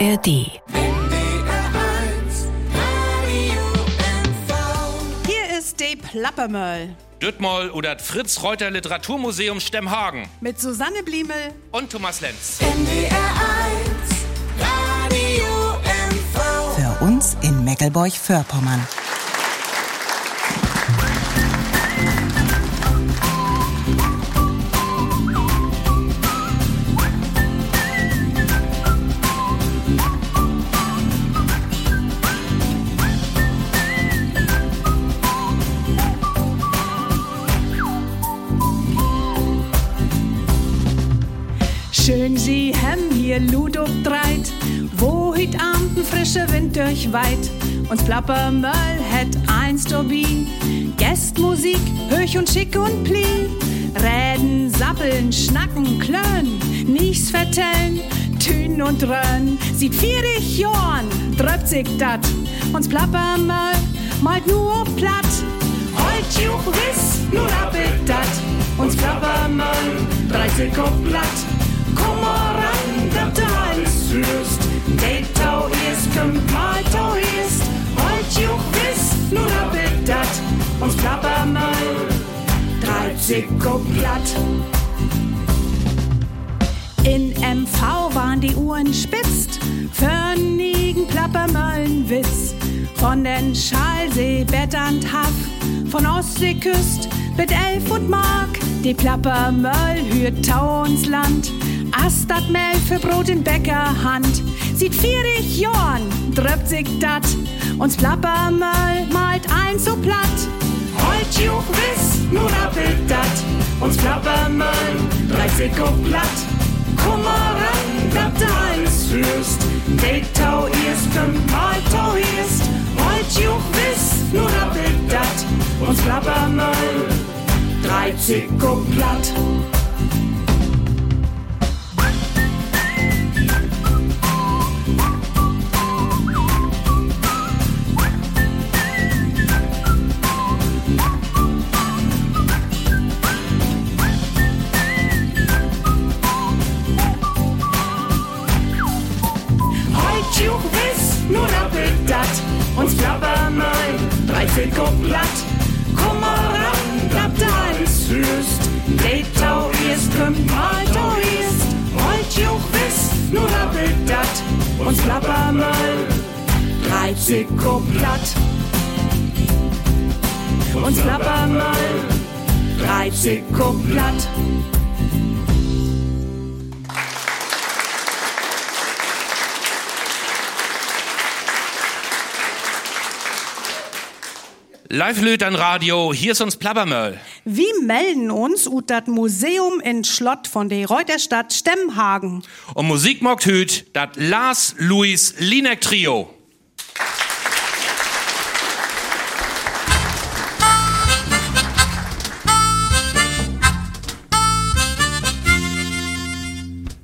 ARD. Hier ist die Plappermöll Düttmoll oder das Fritz-Reuter Literaturmuseum Stemmhagen mit Susanne Bliemel. und Thomas Lenz. Für uns in Meckelburg-Vorpommern. Schön Sie hem hier Ludo dreit, wo hüt Abend ein frischer Wind durchweit. Uns Plappermöll het eins Turbin, Gästmusik, höch und schick und pli. Reden, sappeln, schnacken, klön, nichts vertellen, tün und drön. Sieht vierig Jorn, dröpt sich dat. Uns Plappermöll malt nur platt. Heut juch wiss, nur appet dat. Uns Plappermöll, 30 platt. Komm mal ran, dat du alles hörst. Det tau ist, kommt mal tau ist. Heut juch wiss, nur appet dat. Uns Plappermöll, 30 platt. In MV waren die Uhren spitzt, Förnigen Plappermöllenwitz. Von den Schalsee, Betternd von Ostseeküst mit Elf und Mark. Die Plappermöll hürt Tau uns Land, Astat Mehl für Brot in Bäckerhand. Sieht vierig Jorn, dröpt sich dat, uns Plappermöll malt eins so platt. Heut juch wiss, nur appelt dat, uns Plappermöll, 30 platt. Komm mal ran, dat du alles hörst. Det tau erst, kommt mal tau erst. Heut juch wiss, nur appelt dat, uns Plappermöll, 30 platt. Live an Radio, hier ist uns Plappermöll. Wir melden uns ut dat Museum in Schlott von der Reuterstadt Stemmhagen. Und Musik mockt hüt dat Lars Louis Linek Trio.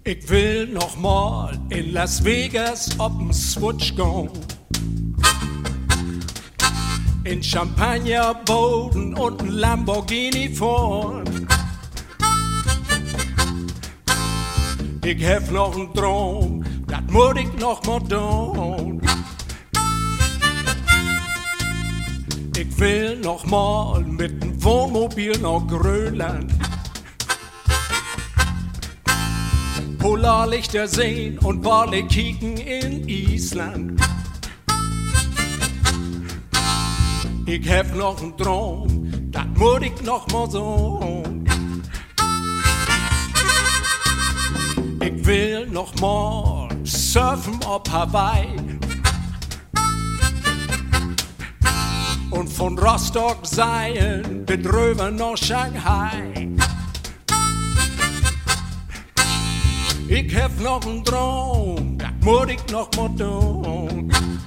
Ich will noch mal in Las Vegas ob'n Switch gehen. In Champagnerboden und ein Lamborghini fahren. Ich hab noch einen Traum, das muss ich noch mal tun. Ich will noch mal mit dem Wohnmobil nach Grönland. Polarlichter sehen und Wale kicken in Island. Ich hab noch einen Traum, das muss ich noch mal so. Ich will noch mal surfen auf Hawaii. Und von Rostock seien bis rüber nach Shanghai. Ich hab noch einen Traum, das muss ich noch mal tun.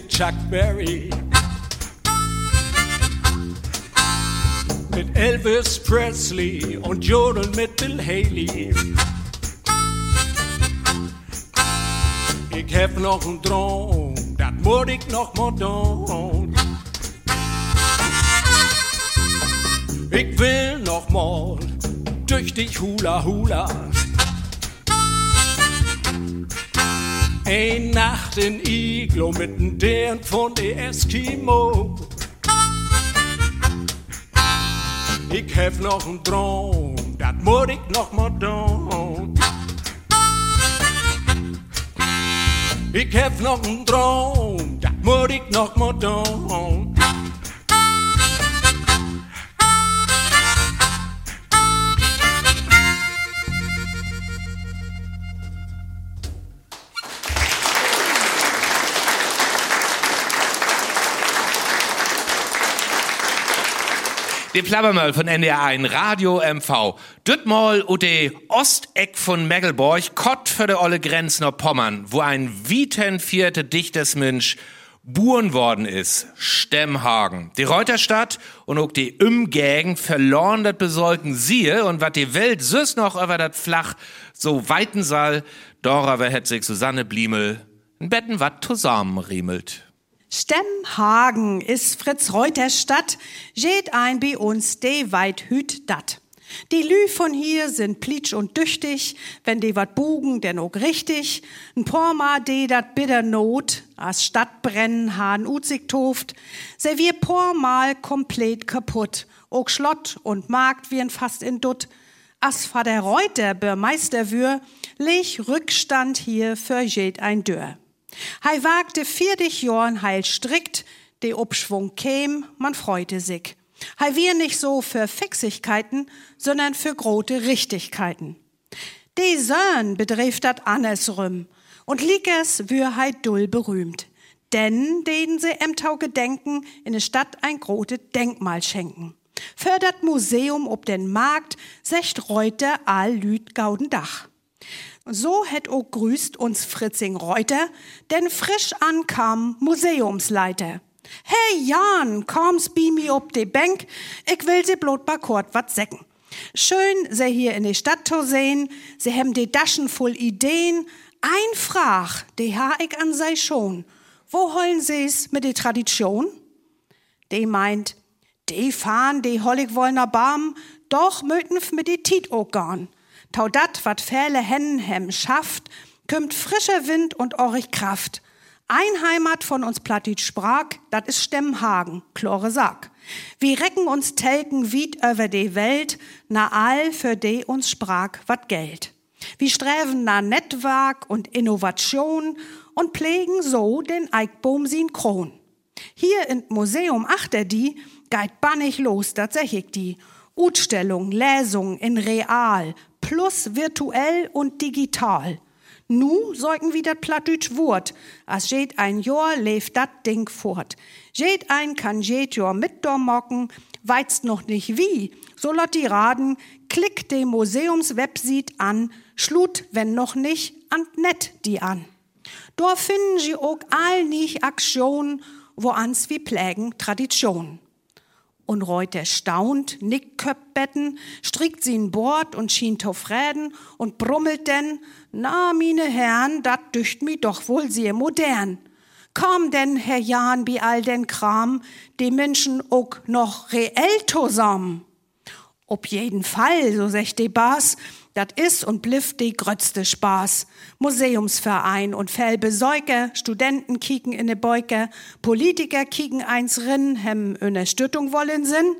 Mit Chuck Berry. Mit Elvis Presley und Jodeln mit Bill Haley. Ich hab noch einen Traum, dat muss ich noch mal tun. Ich will noch mal durch dich Hula Hula. Ein Nacht in Iglo mit dem Dern von der Eskimo. Ich hab noch einen Traum, dat muss ich noch mal tun. Ich hab noch einen Traum, dat muss ich noch mal tun. Die Plappermöll von NDR 1 Radio MV. Düttmal und de Osteck von Megelborg, Kott für de olle Grenz nach Pommern, wo ein wieten vierte dichtes Mensch buren worden ist. Stemmhagen. Die Reuterstadt und auch die Umgegend verloren dat besolken siehe und wat die Welt süß noch über dat Flach so weiten Saal, Dora sich Susanne Bliemel ein Betten wat zusammenriemelt. Stemmhagen ist Fritz Reuter Stadt, geht ein bei uns de weit hüt dat. Die Lü von hier sind plitsch und düchtig, wenn de wat bugen, denn auch richtig. N Porma de dat bitter Not, as Stadt brennen han uzig toft, se wir pormal komplett kaputt. Auch Schlott und Markt wir'n fast in Dutt. As Vater Reuter Bürmeister wür, leg Rückstand hier für jed ein Dörr. Hei wagte vierzig Jorn heil strikt, de Obschwung käm, man freute sich. Hei wir nicht so für Fixigkeiten, sondern für grote Richtigkeiten. De Sön bedreht dat andersrum und Likers wür hei dull berühmt. Denn denen se Emtau gedenken, in der Stadt ein grote Denkmal schenken. Für dat Museum ob den Markt secht Reuter all Lüd Gaudendach. So hätt o grüßt uns Fritzing Reuter, denn frisch ankam Museumsleiter. Hey Jan, komm's bi mi ob de Bank, ich will se blot bakort wat säcken. Schön, se hier in de Stadt to sehen, se hem de Daschen voll Ideen. Ein Frag, de ha ich an sei schon. Wo hollen se's mit de Tradition? De meint, de fahren, de hollig wollner Barm, doch möten mit de Tit organ. Tau dat, wat fähle Hennen hem schafft, kümmt frischer Wind und orig Kraft. Ein Heimat von uns Plattit sprach, dat is Stemmhagen, Chlore sag. Wir recken uns Telken wied über de Welt, na all für de uns sprach wat Geld. Wir sträven na Netzwerk und Innovation und pflegen so den sin Kron. Hier in Museum achter die, geit bannig los, dat ich die. Utstellung, Lesung in real, plus virtuell und digital. Nu säugen wie dat Plattdütsch Wort, as jet ein Jahr lebt dat Ding fort. Jet ein kann jet Jahr mit mocken, weizt noch nicht wie, so lot die Raden, klick de Museumswebsite an, schlut, wenn noch nicht, an net die an. Dort finden sie auch all nicht Aktionen, wo ans wie plägen Tradition. Und Reuter staunt, nickt Köpbetten, strickt sie in Bord und schien Reden und brummelt denn, na, mine Herren, dat dücht mi doch wohl sehr modern. Komm denn, Herr Jan, bi all den Kram, die Menschen auch noch reell zusammen. Ob jeden Fall, so secht die Bas, dat is und blifft die grötzte Spaß. Museumsverein und Felbe Säuke, Studenten kicken in ne Beuke, Politiker kicken eins rin, hem Unterstützung wollen sinn.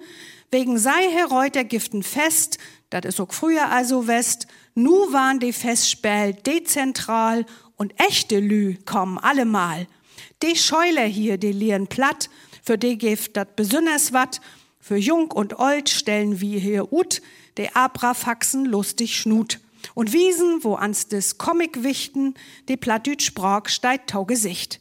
Wegen sei Herr Reuter giften fest, dat is auch früher also West, nu waren die Festspiel dezentral und echte Lü kommen allemal. Die Scheule hier, die lieren platt, für die gift dat besonders wat, für Jung und Old stellen wir hier ut, de Abrafaxen lustig schnut. Und Wiesen, wo ans des Comic wichten, de Plattdütsch sprach, steigt tau Gesicht.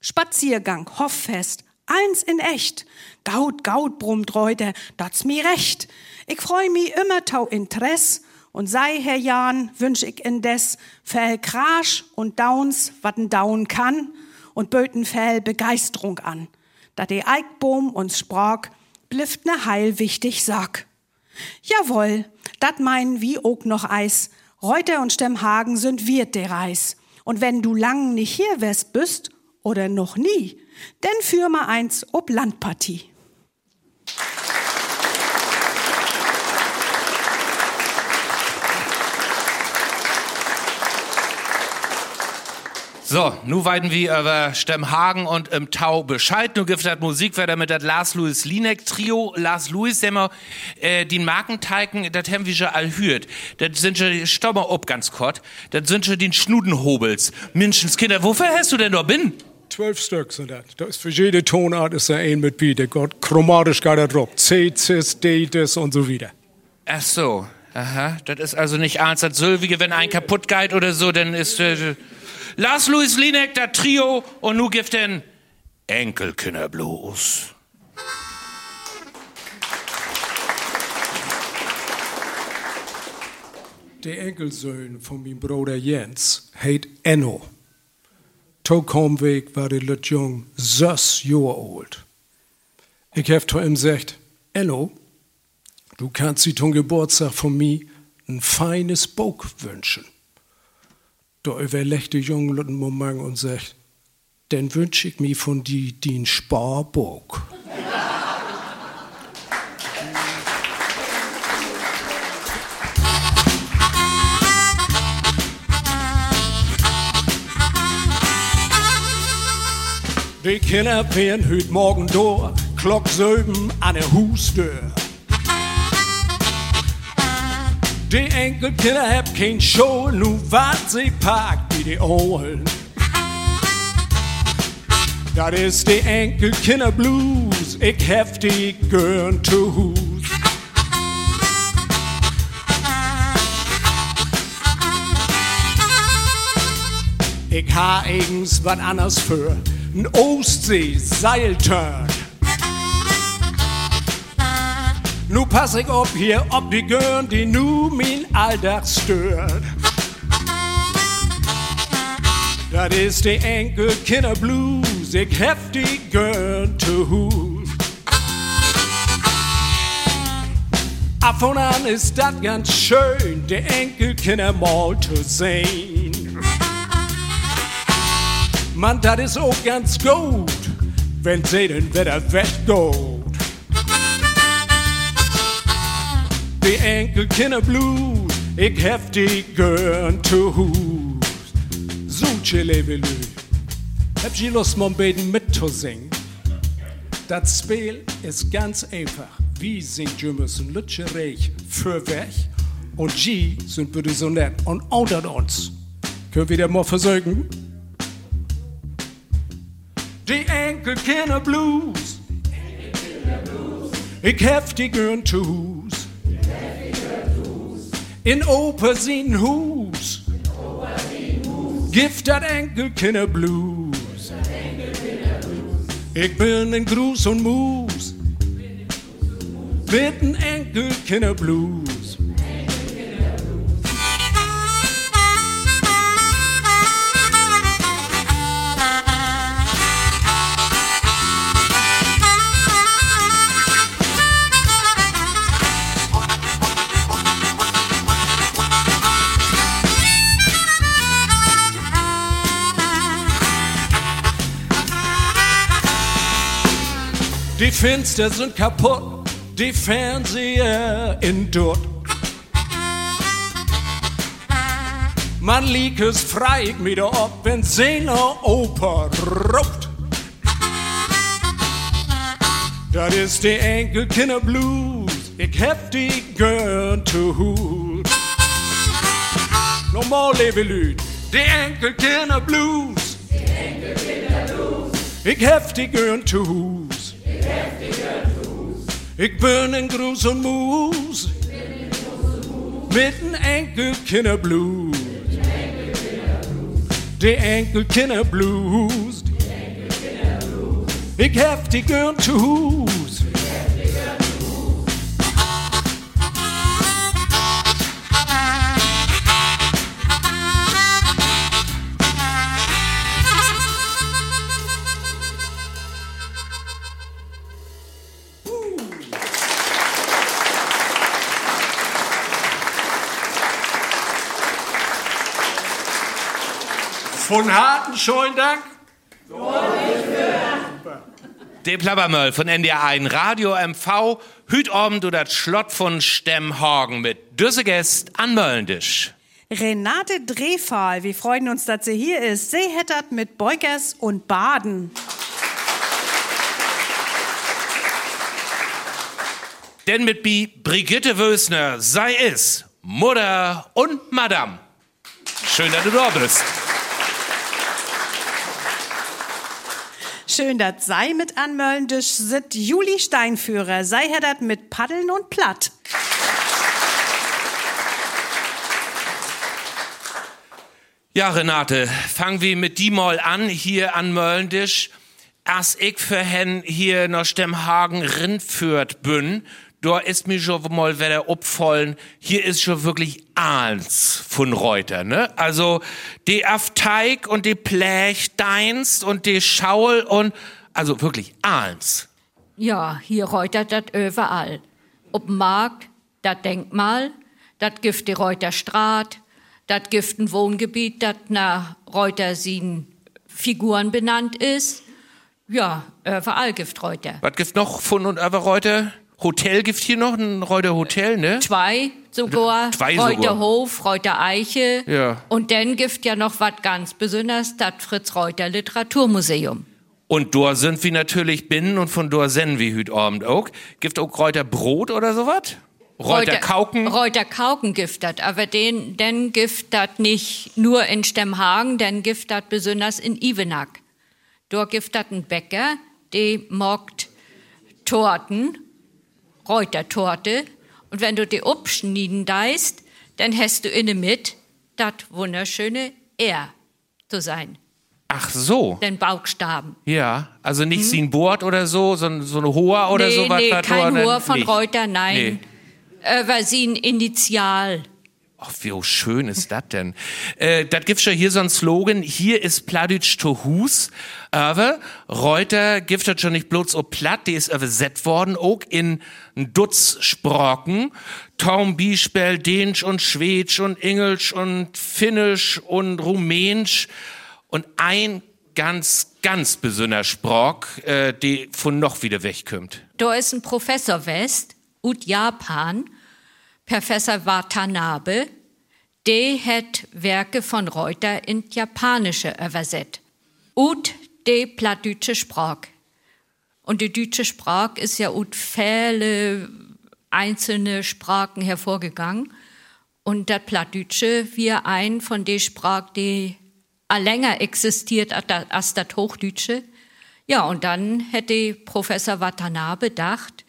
Spaziergang, Hofffest, eins in echt. Gaut, gaut, brummt Reuter, dat's mi recht. Ich freu mi immer tau Interess und sei, Herr Jan, wünsch ich indes, fell Krasch und Downs, wat'n daun kann und böten viel Begeisterung an. Da der Eichbaum uns sprach, blifft ne heil wichtig Sack. Jawohl, dat meinen wie ook noch Eis. Reuter und Stemmhagen sind wird der Reis. Und wenn du lang nicht hier wärst bist, oder noch nie, denn führ mal eins ob Landpartie. So, nu weiden wir über Stemmhagen und im Tau Bescheid. Nu gibt das Musik weiter mit das Lars Louis Linek Trio. Lars Louis, der mal, äh, die Markenteigen, das haben wir schon all hört. Das sind schon, stopp mal ob ganz kurz. Das sind schon die Schnudenhobels. Menschenskinder, wofür hast du denn da bin? Zwölf Stück sind das. Da ist für jede Tonart ist da ein mit B. Der Gott chromatisch da drauf. C, Cis, D, das und so wieder. Ach so. Aha, das ist also nicht eins das Sylvige, wenn ein kaputt geht oder so, dann ist äh, Lars Louis Linek, das Trio und nu gibt den Enkelkinder Blues. Der Enkelsohn von meinem Bruder Jens heet Enno. Tokomweg war der Lüt Jung sechs Jahre alt. Ich hab zu ihm gesagt, Enno, du kannst dir zum Geburtstag von mir ein feines Buch wünschen. Da überlegt der Junge einen Moment und sagt, dann wünsch ich mir von dir den Sparbuch. Die Kinder werden heute Morgen door, Glock an der Hustür. Die Enkelkinder hab kein Show, nu wart sie packt wie die Ohren. Das ist die Enkelkinder Blues, ich die gern zu Hus. Ich ha eigens wat anders für n Ostsee-Seilturn. Nu pass ich op hier, ob die Gön, die nu min Alltag stört. Das ist die Enkelkinder Blues, ich hab die gern zu Hus. Ab und an ist das ganz schön, die Enkelkinder mal zu sehen. Mann, das ist auch ganz gut, wenn sie den Wetter weggeht. Die Enkelkinder Blues, ich die gern zu Hus. So, Chillevelü, hab ich Lust, mal beten mitzusingen? Das Spiel ist ganz einfach. Wie singt ihr müssen Lütscherich für weg und G sind bitte so nett und unter uns. Können wir das mal versuchen? Die Enkelkinder Blues. Ich hab die gern zu Hus. In Opersien Hus. Gift dat Enkelkinder Blues. Ich bin in Gruß und Mus. Mit den Enkelkinder Blues. Die Fenster sind kaputt, die Fernseher in Dutt. Man liegt es frei wieder ob, wenn seine Oper ruppt. Das ist die Enkelkinder Blues, ich hab die gern zu Hut. Nochmal, liebe Lüd, die Enkelkinder Blues. Ich hab die gern zu Hus. Ich bin in Gruß und Mus. Mit den Enkelkinder Blues. Die Enkelkinder Blues. Ich hab die gern zu Hus. Von harten schönen Dank. De Plappermöll von NDR 1 Radio MV, hüt Abend oder das Schlott von Stemmhagen mit Düssegest an Möllendisch. Renate Drehfahl, wir freuen uns, dass sie hier ist. Sie hättert mit Beugers und Baden. Denn mit Bi Brigitte Wösner sei es Mutter und Madame. Schön, dass du da bist. Schön, dass sei mit an Möllendisch sit Juli Steinführer. Sei hättert mit Paddeln und Platt. Ja, Renate, fangen wir mit die mal an, hier an Möllendisch. As ich für hen hier nach Stemmhagen rindführt bin, da ist mir schon mal wieder opfallen, hier ist schon wirklich eins von Reuter, ne? Also, die Afteig und die Plächdeinst und die Schaul und, also wirklich eins. Ja, hier reutert dat überall. Ob Markt, dat Denkmal, dat gift die Reuter Straat, dat gift ein Wohngebiet, dat nach Reuter sin Figuren benannt ist. Ja, überall gift Reuter. Was gibt noch von und über Reuter? Hotel gibt hier noch, ein Reuter Hotel, ne? Zwei sogar, Zwei sogar. Reuter Hof, Reuter Eiche. Ja. Und dann gift ja noch was ganz Besonderes, das Fritz Reuter Literaturmuseum. Und da sind wir natürlich binnen und von da senden wir hüt Abend auch. Gibt auch Reuter Brot oder sowas? Reuter Kauken? Reuter Kauken giftet, aber den, den giftet nicht nur in Stemmhagen, den giftet besonders in Ivenack. Dort giftet ein Bäcker, der mockt Torten, Reutertorte, und wenn du die abschneiden deist, dann hast du inne mit das wunderschöne R zu sein, Ach so. den Bauchstaben. Ja, also nicht wie ein Board oder so, sondern so eine Hoa oder nee, sowas. nee, kein war Hoher dann von nicht. Reuter, nein. Äh, weil sie ein Initial. Ach, wie schön ist das denn? Äh, das gibt schon hier so ein Slogan, hier ist Pladütsch to Hus, aber Reuter gibt das schon nicht bloß o platt, die ist übersetzt worden, auch in ein Dutz Sprachen, Tom Biespel, Dänisch und Schwedisch und Englisch und Finnisch und Rumänisch. Und ein ganz, ganz besonderer Sprach, äh, die von noch wieder wegkommt. Da ist ein Professor West, ut Japan, Professor Watanabe, der hat Werke von Reuter in Japanische übersetzt. Ut de plattdeutsche Sprach. Und die deutsche Sprache ist ja ut viele einzelne Sprachen hervorgegangen. Und das Plattdeutsche wir ein von den Sprachen, die länger existiert als das Hochdeutsche. Ja, und dann hätte Professor Watanabe gedacht,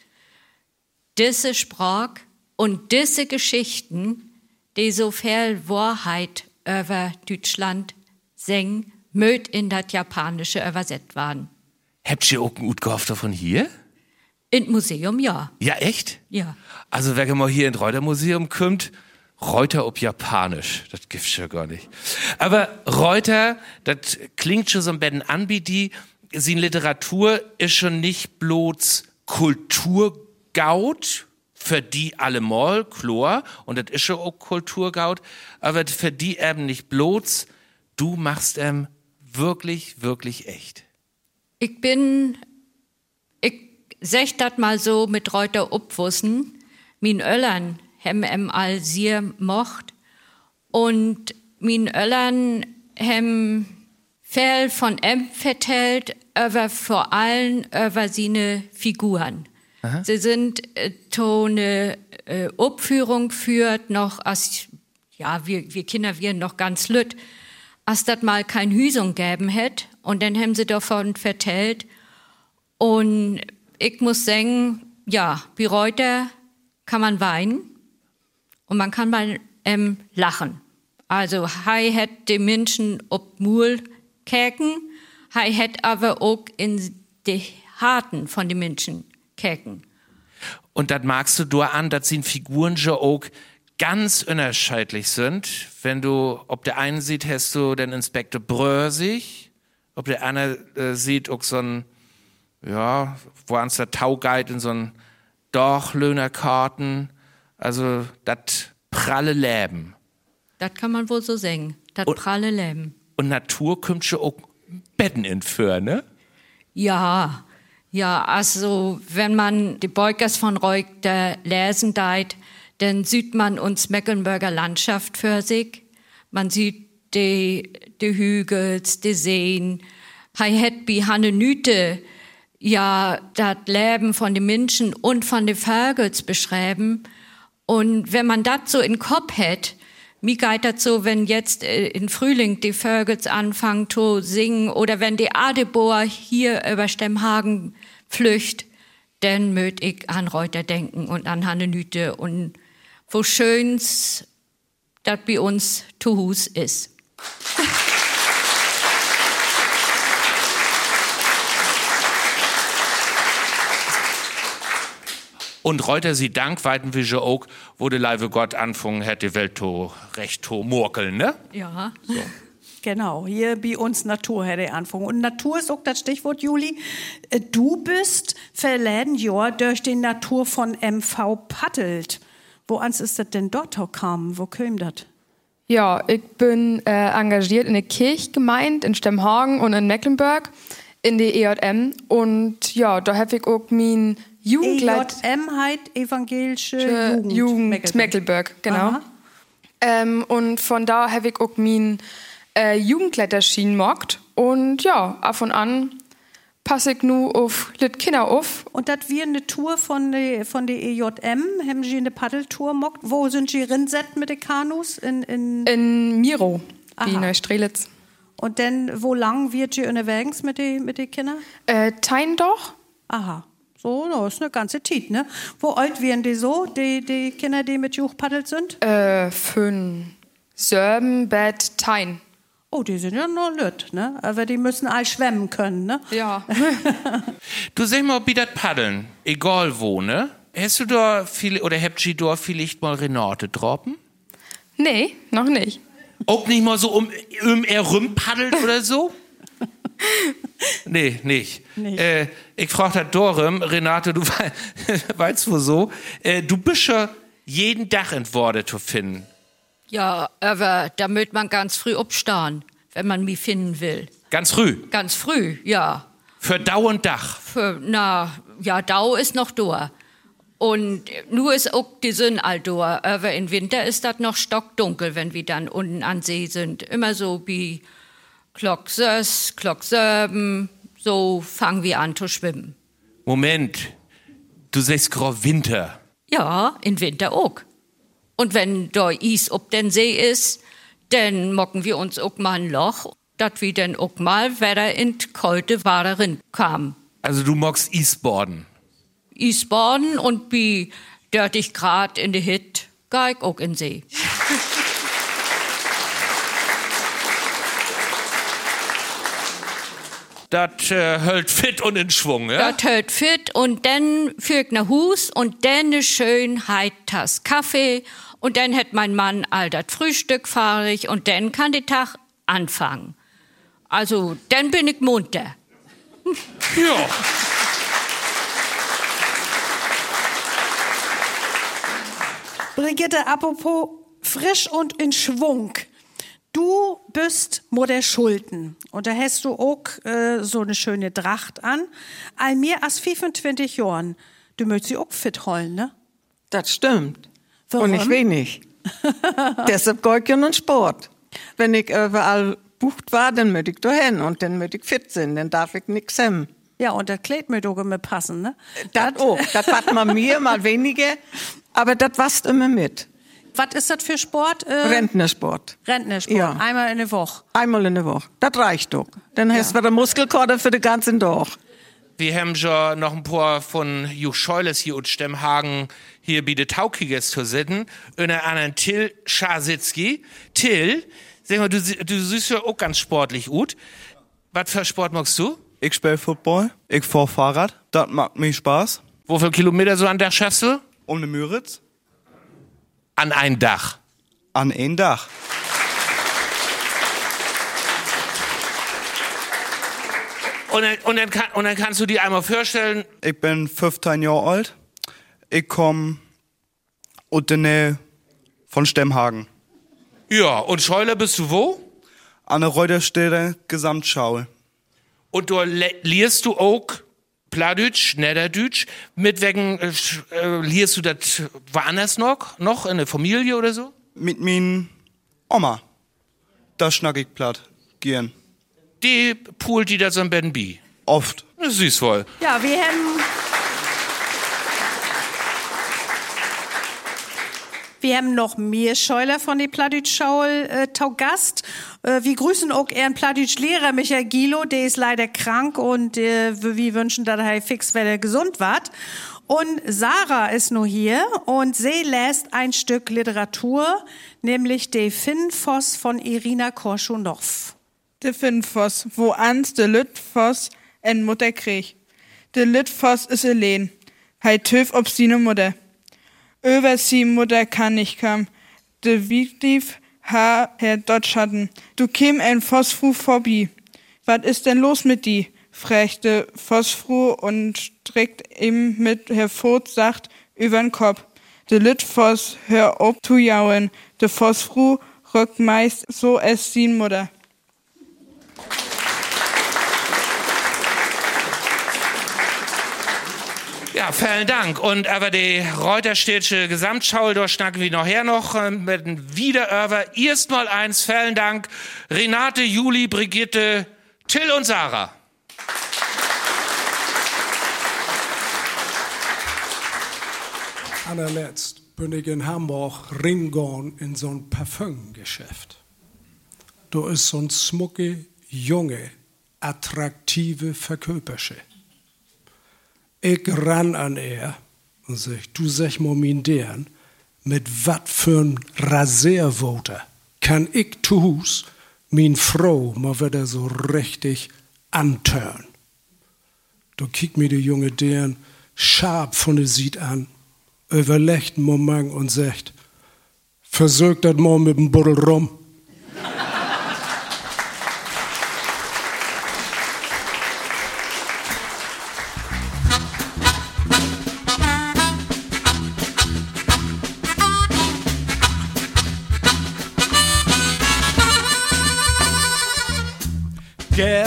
diese Sprache und diese Geschichten, die so viel Wahrheit über Deutschland singen, möt in das Japanische übersetzt waren. Habt ihr auch einen Utgehofft von hier? Im Museum ja, Ja, echt? ja. Also, wer mal hier ins Reuter Museum kommt, Reuter ob Japanisch, das gibt's ja gar nicht. Aber Reuter, das klingt schon so ein bisschen an wie die, sie Literatur ist schon nicht bloß Kulturgaut, für die allemal, Chlor, und das ist schon auch Kulturgaut, aber für die eben nicht bloß, du machst ähm wirklich, wirklich echt. Ich bin, ich sech dat mal so mit Reuter upwussen, min Öllern hem em all sehr mocht und min Öllern hem viel von em vertellt, über vor allem über seine Figuren. Sie sind äh, to eine äh, Uppführung führt noch als ja wir wir Kinder wir noch ganz lütt. Als dat mal kein Hüsung gäben hätt und dann haben sie davon vertellt. Und ich muss sagen ja wie Reuter kann man weinen und man kann mal ähm, lachen. Also hei hätt die Menschen ob Mul käken hei hätt aber auch in die Harten von den Menschen käken Und das magst du du an, dass sie Figuren schon auch ganz unterscheidlich sind. Wenn du, ob der einen sieht, hast du den Inspektor Brösig, ob der andere äh, sieht, auch so ein, ja, wo ans der Tauguide in so ein Dorchlöhnerkarten. Also, das pralle Leben. Das kann man wohl so sagen. Das pralle Leben. und Natur kommt schon auch Betten entführen, ne? Ja, ja, also wenn man die Beugers von Reukter lesen deit, dann sieht man uns Mecklenburger Landschaft für sich. Man sieht die, die Hügels, die Seen. Hei het bi Hanne Nüte ja das Leben von den Menschen und von den Vögels beschreiben. Und wenn man das so in Kopf hat, mir geht das so, wenn jetzt äh, in Frühling die Vögels anfangen zu singen oder wenn die Adeboer hier über Stemmhagen flücht, dann möt ich an Reuter denken und an Hannenüte und wo schöns das bei uns zu Hus ist. Und Reuter sie Dank weiten wir auch, wo der Leibe Gott anfangen hätte, die Welt to recht to murkeln, ne? Ja. Genau, hier bei uns Natur hätte anfangen. Und Natur ist auch das Stichwort, Juli. Äh, Du bist verleden Jahr durch die Natur von MV paddelt. Wo ans ist das denn dort gekommen? Wo kam das? Ja, ich bin äh, engagiert in der Kirchgemeinde in Stemmhagen und in Mecklenburg in der EJM. Und ja, da habe ich auch mein Jugendleit EJM Evangelische Jugend, Jugend Mecklenburg. Genau. Ähm, und von da habe ich auch mein äh, Jugendleiterschienen mockt. Und ja, ab und an passe ich nur auf Lit Kinder auf. Und das wir eine Tour von der von der EJM, haben Sie eine Paddeltour mockt? Wo sind Sie rinset mit den Kanus? In, in, In Miro, wie Aha. Neustrelitz. und dann, wo lang wird Sie unterwegs mit den mit den Kindern? Äh, Teindorf? Aha. So, das ist eine ganze Tit, ne? Wo alt werden die so, die, die Kinder, die mit Juch paddelt sind? Äh, für Sörben, Bett, Tein. Oh, die sind ja noch lütt, ne? Aber die müssen all schwemmen können, ne? Ja. Du sag mal, wie das Paddeln, egal wo, ne? Hast du da viel, oder habt ihr da vielleicht mal Renate droppen? nee, noch nicht. Auch nicht mal so um, um er paddelt oder so? Nee, nicht. Nicht. Äh, ich frag das Dorem, Renate, du wei- weißt wo so, äh, du bist ja jeden Tag in Worte zu finden. Ja, aber da möcht man ganz früh obstarren, wenn man mich finden will. Ganz früh. Ganz früh, ja. Für dauernd Dach. Für, na, ja, Dau ist noch da. Und nur ist auch die Sonne all da. Aber im Winter ist das noch stockdunkel, wenn wir dann unten an See sind. Immer so wie Glock Sös, Glock Söben. So fangen wir an zu schwimmen. Moment. Du sagst grau Winter. Ja, im Winter auch. Und wenn da Eis ob den See ist, dann mocken wir uns auch mal ein Loch, dat wir dann auch mal wieder in kalte Waderin kam. Also du magst Eastboarden. Eisbaden und bi 30 Grad in der Hit, geh ich auch in See. Das äh, hält fit und in Schwung, ja? Das hält fit und dann führ ich nach Hus und dann ne schön heit Tass Kaffee und dann hat mein Mann all das Frühstück fahrig und dann kann der Tag anfangen. Also, dann bin ich munter. Ja. Brigitte, apropos frisch und in Schwung. Du bist Mutter Schulten und da hast du auch äh, so eine schöne Tracht an. All mehr als 25 Jahren. Du möchtest sie auch fit holen, ne? Das stimmt. Warum? Und nicht wenig. Deshalb gehe ich nun Sport. Wenn ich überall bucht war, dann möchte ich da hin und dann möchte ich fit sein, dann darf ich nix haben. Ja, und das Kleid mir doch immer passen, ne? Das auch. Das hat mal mir, mal wenige. Aber das wasst immer mit. Was ist das für Sport? Äh, Rentnersport. Rentnersport. Ja. Einmal in der Woche. Einmal in der Woche. Das reicht doch. Dann hast du wieder Muskelkater für den ganzen Tag. Wir haben schon noch ein paar von Juch Scheules hier und Stemmhagen hier bei de Taukiges zu sitzen. Einer anderen Till Schasitzky. Till, sag mal, du, du siehst ja auch ganz sportlich gut. Was für Sport magst du? Ich spiele Football, ich fahr Fahrrad, das macht mir Spaß. Wo viel Kilometer so an Dach schaffst du? Um den Müritz, An ein Dach. an ein Dach. Und dann, und, dann kann, und dann kannst du dir einmal vorstellen, Ich bin 15 Jahre alt. Ich komme aus der Nähe von Stemmhagen. ja, und Scheuler bist du wo? an der Reuterstädter Gesamtschau. Und du liest du auch Pladütsch, Niederdütsch, mit wegen, äh, äh, liest du das woanders noch? Noch in der Familie oder so? Mit min Oma. Da schnack ich platt. Gern. Die poolt die da so ein Ben B. Oft. Das ist süß voll. Ja, wir haben. Wir haben noch mehr Scheuler von die Pladütsch-Schaul äh, tau Gast. Äh, wir grüßen auch ihren Pladütsch-Lehrer Michael Gilo, der ist leider krank und äh, wir wünschen, dass er fix, wenn er gesund wird. Und Sarah ist nur hier und sie lässt ein Stück Literatur, nämlich De Finnfoss von Irina Korschunov. De Finnfoss, wo ans de Lütfoss en Mutter krieg. De Lütfoss is alleen. Hei töf ob sine Mutter. Über sie Mutter kann nicht kam. De Wiegdief ha Herr Dotschatten. Du käm ein Phosphru vorbei. Was ist denn los mit die? fragte Phosphru und streckt ihm mit Herr Vogt sagt übern Kopf. De Lütfoss hör ob zu jauen. De Phosphru rückt meist so es sin Mutter. Ja, vielen Dank. Und aber die Reuterstädtische Gesamtschau, da schnacken wir nachher noch äh, mit dem Wiederöver. Erst mal eins, vielen Dank. Renate, Juli, Brigitte, Till und Sarah. Allerletzt bin ich in Hamburg ringgorn in so ein Parfümgeschäft. Da ist so ein smucke, junge, attraktive Verköpersche. Ich ran an er und sag, du sag mal min deren, mit wat für'n Rasiervoter kann ich tus min Frau mal wieder so richtig antörn. Da kick mir die junge deren scharf von der Sied an, überlegt einen Moment und sagt, versuch das mal mit dem Buddel rum.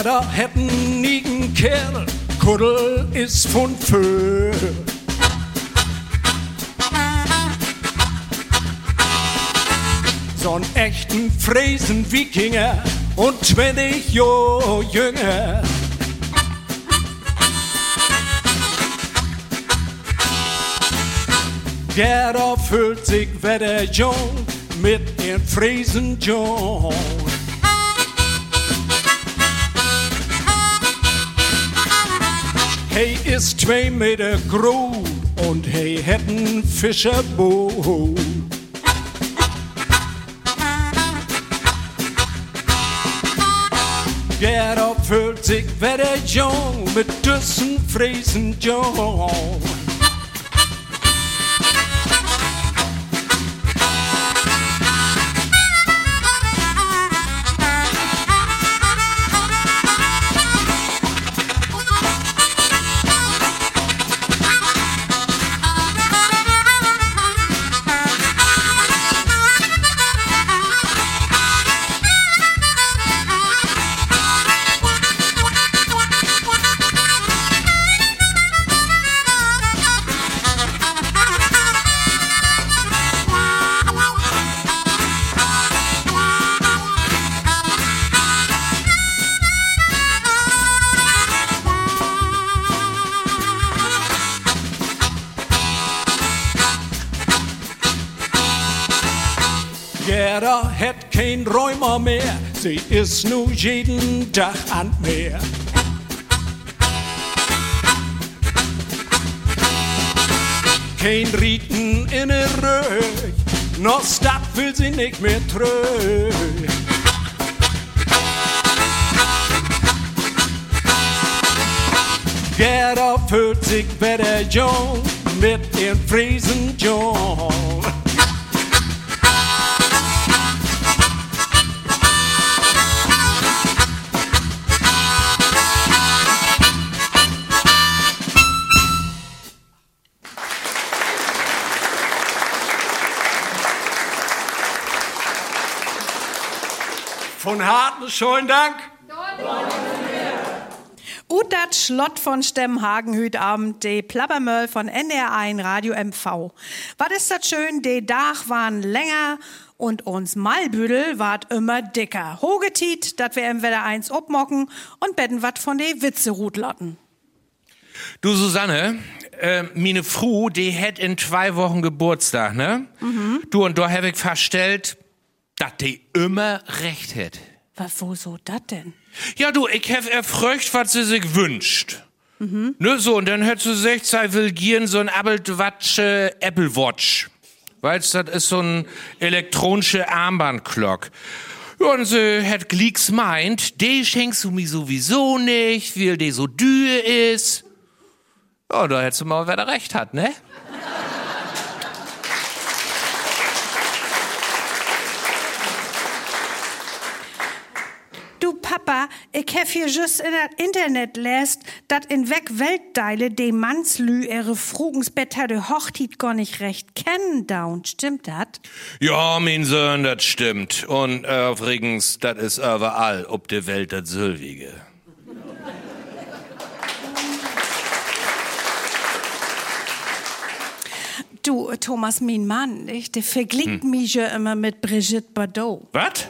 Gerda hätten nigen Kerl, Kuddel ist von Föhr. So'n echten Fräsen-Wikinger und 20 Jahre jünger. Gerda fühlt sich wieder jung mit ihren Fräsen Hey ist zwei Meter groß und hey hätten Fischerboot. Gerda fühlt sich wieder jung mit Düssen Fräsen jung. Sie ist nu jeden Tag an Meer. Kein Rieten in der Röch, noch Stadt will sie nicht mehr tröch. Gerda fühlt sich wieder jung mit ihren Friesen jung. Schönen Dank. Und das Schlott von Stemmhagen hüt Abend, de Plabbermöll von NR1 Radio MV. Was ist das schön, de Dach waren länger und uns Malbüdel ward immer dicker. Hogetiet, dat wir im Wetter eins obmocken und betten wat von de Witze rutlotten. Du Susanne, äh, meine Fru, die hätt in zwei Wochen Geburtstag, ne? Du und da hab ich feststellt, dass die immer recht hätt. Was, wo so dat denn? Ja, du, ich hab erfröcht, was sie sich wünscht. Ne, so, und dann hätt sie gesagt, sie will gieren so ein Abeltwatsche Apple Watch. Weil's, das ist so ein elektronische Armbandglock. Ja, und sie hätt glicks meint, die schenkst du mir sowieso nicht, weil die so dür ist. Ja, da hättest du mal, wer da recht hat, ne? Du Papa, ich hab hier just in das Internet lest, dat in weg Weltteile de Mannslü ihre Frugensbett de Hochtit gar nicht recht kennen down. Stimmt dat? Ja, mein Sohn, das stimmt. Und äh, übrigens, das ist überall, ob der Welt das Sülwige. Du, Thomas, mein Mann, ich, der vergleicht mich ja immer mit Brigitte Bardot. Was?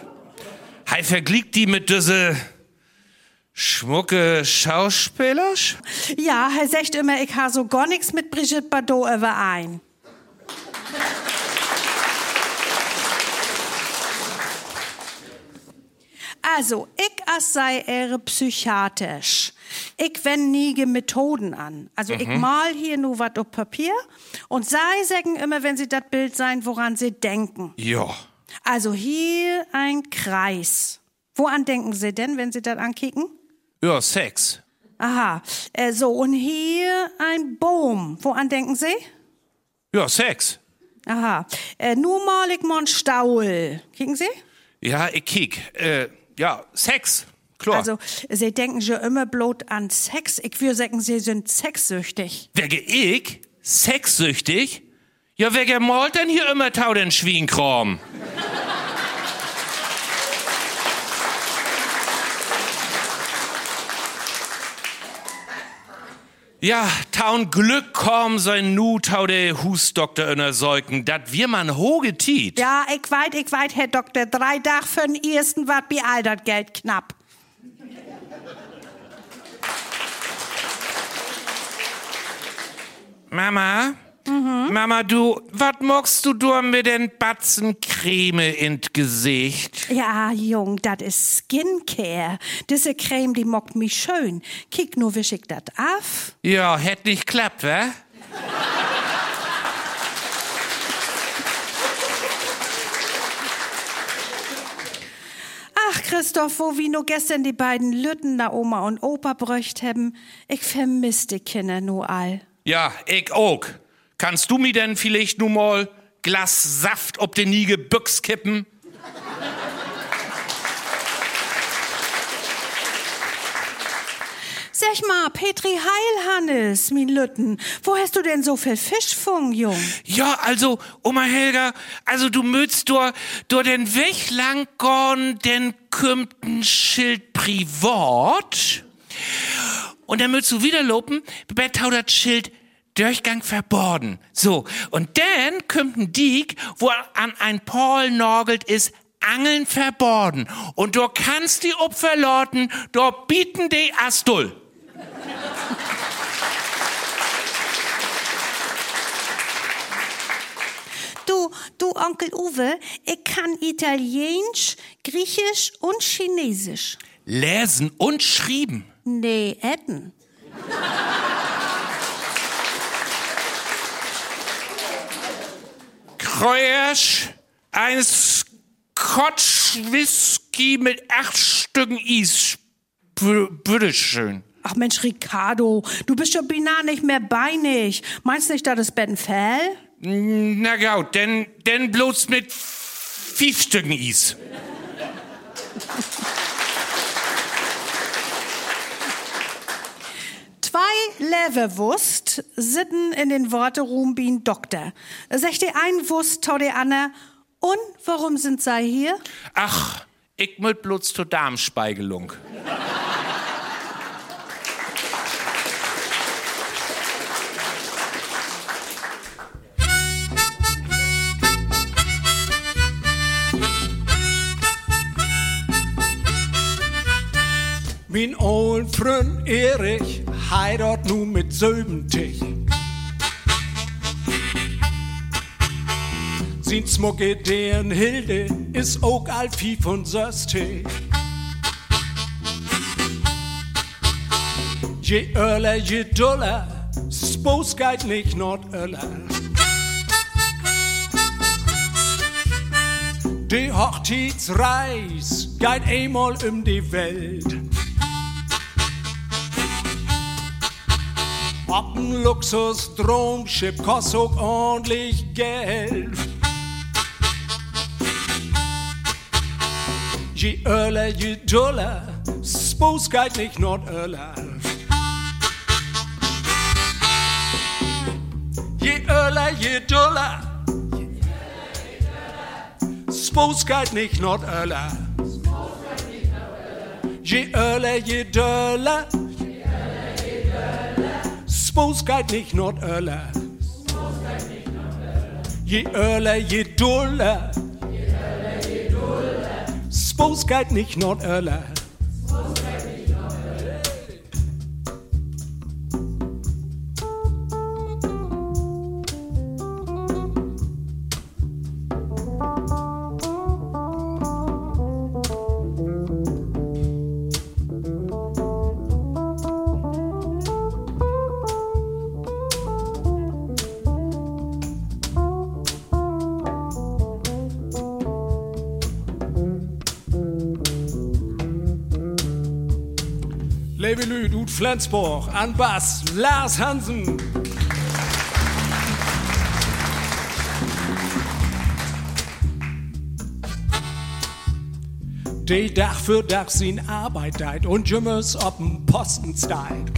Hei vergleicht die mit diese schmucke Schauspieler? Ja, er sagt immer, ich ha so gar nix mit Brigitte Bardot überein. Also, ich as sei ehre psychiatrisch. Ich wend niege Methoden an. Also, ich mal hier nur wat auf Papier und sei sagen immer, wenn sie dat Bild sein, woran sie denken. Ja. Also, hier ein Kreis. Woran denken sie denn, wenn sie das ankicken? Ja, Sex. Aha, äh, so, und hier ein Baum. Woran denken Sie? Ja, Sex. Aha, äh, nur mal ich mal einen Staul. Kicken Sie? Ja, ich kick. Äh, ja, Sex. Klar. Also, Sie denken schon immer bloß an Sex. Ich würde sagen, Sie sind sexsüchtig. Wege ich? Sexsüchtig? Ja, wer malt denn hier immer tau den Schwienkram? Ja, taun Glück komm sein nu tau de Husdoktor in der Säuken, dat wir man hoge tiet. Ja, ich weit, ich weit, Herr Doktor. Drei Tag für den ersten wat bei all dat Geld knapp. Mama? Mama, du, wat mockst du du mit den Batzen Creme in Gesicht? Ja, Jung, dat is Skincare. Diese Creme, die mockt mich schön. Kick nur, wisch ich dat af. Ja, hätt nicht klappt, wa? Ach, Christoph, wo wir nur gestern die beiden Lütten da Oma und Opa bröcht haben, ich vermiss die Kinder nur all. Ja, ich auch. Kannst du mir denn vielleicht nu mal Glas Saft ob den Niege Büchs kippen? Sag mal, Petri Heilhannes, min Lütten, wo hast du denn so viel Fischfung, Jung? Ja, also, Oma Helga, also du möchtest durch, durch den Weg lang gorn, denn kümmt ein Schild privat. Und dann möchtest du wieder lopen, bei tau das Schild Durchgang verborgen. So, und dann kommt ein Dieg, wo an ein Paul norgelt ist, Angeln verborgen. Und du kannst die Opfer lorten, du bieten die Astul. Du, du Onkel Uwe, ich kann Italienisch, Griechisch und Chinesisch. Lesen und schrieben. Nee, etten. Kreuersch, ein Scotch Whisky mit acht Stücken Eis. B- Bitteschön. Ach Mensch, Ricardo, du bist schon beinahe nicht mehr beinig. Meinst du nicht, das ist Bettenfell? Na gut, denn, denn bloß mit fünf Stücken Eis. Zwei Leverwurst sitten in den Worteruhm bin Doktor. Sech die ein Wurst, tau die Anne. Und warum sind sie hier? Ach, Ich mit bloß zur Darmspeigelung. Mein old Freund Erich heirat nu mit Söbentich. Sin smukke deren Hilde is ook alt 65. Je öller, je duller, spos geht nicht not öller. Die Hochzeitsreis geht einmal um die Welt. Ob ein Luxusdromschiff kostet auch ordentlich Geld. Je öller, je duller, spos geht nicht not öller. Je öller, je duller, spos geht nicht not öller. Je öller, je duller, spos geht nicht not öller. Je öller, je duller, spos geht nicht not Lebe Lüd, ut Flensborg, an Bass, Lars Hansen. Die Dach für Dach sin Arbeit deit und Jimmers ob'n Posten steit.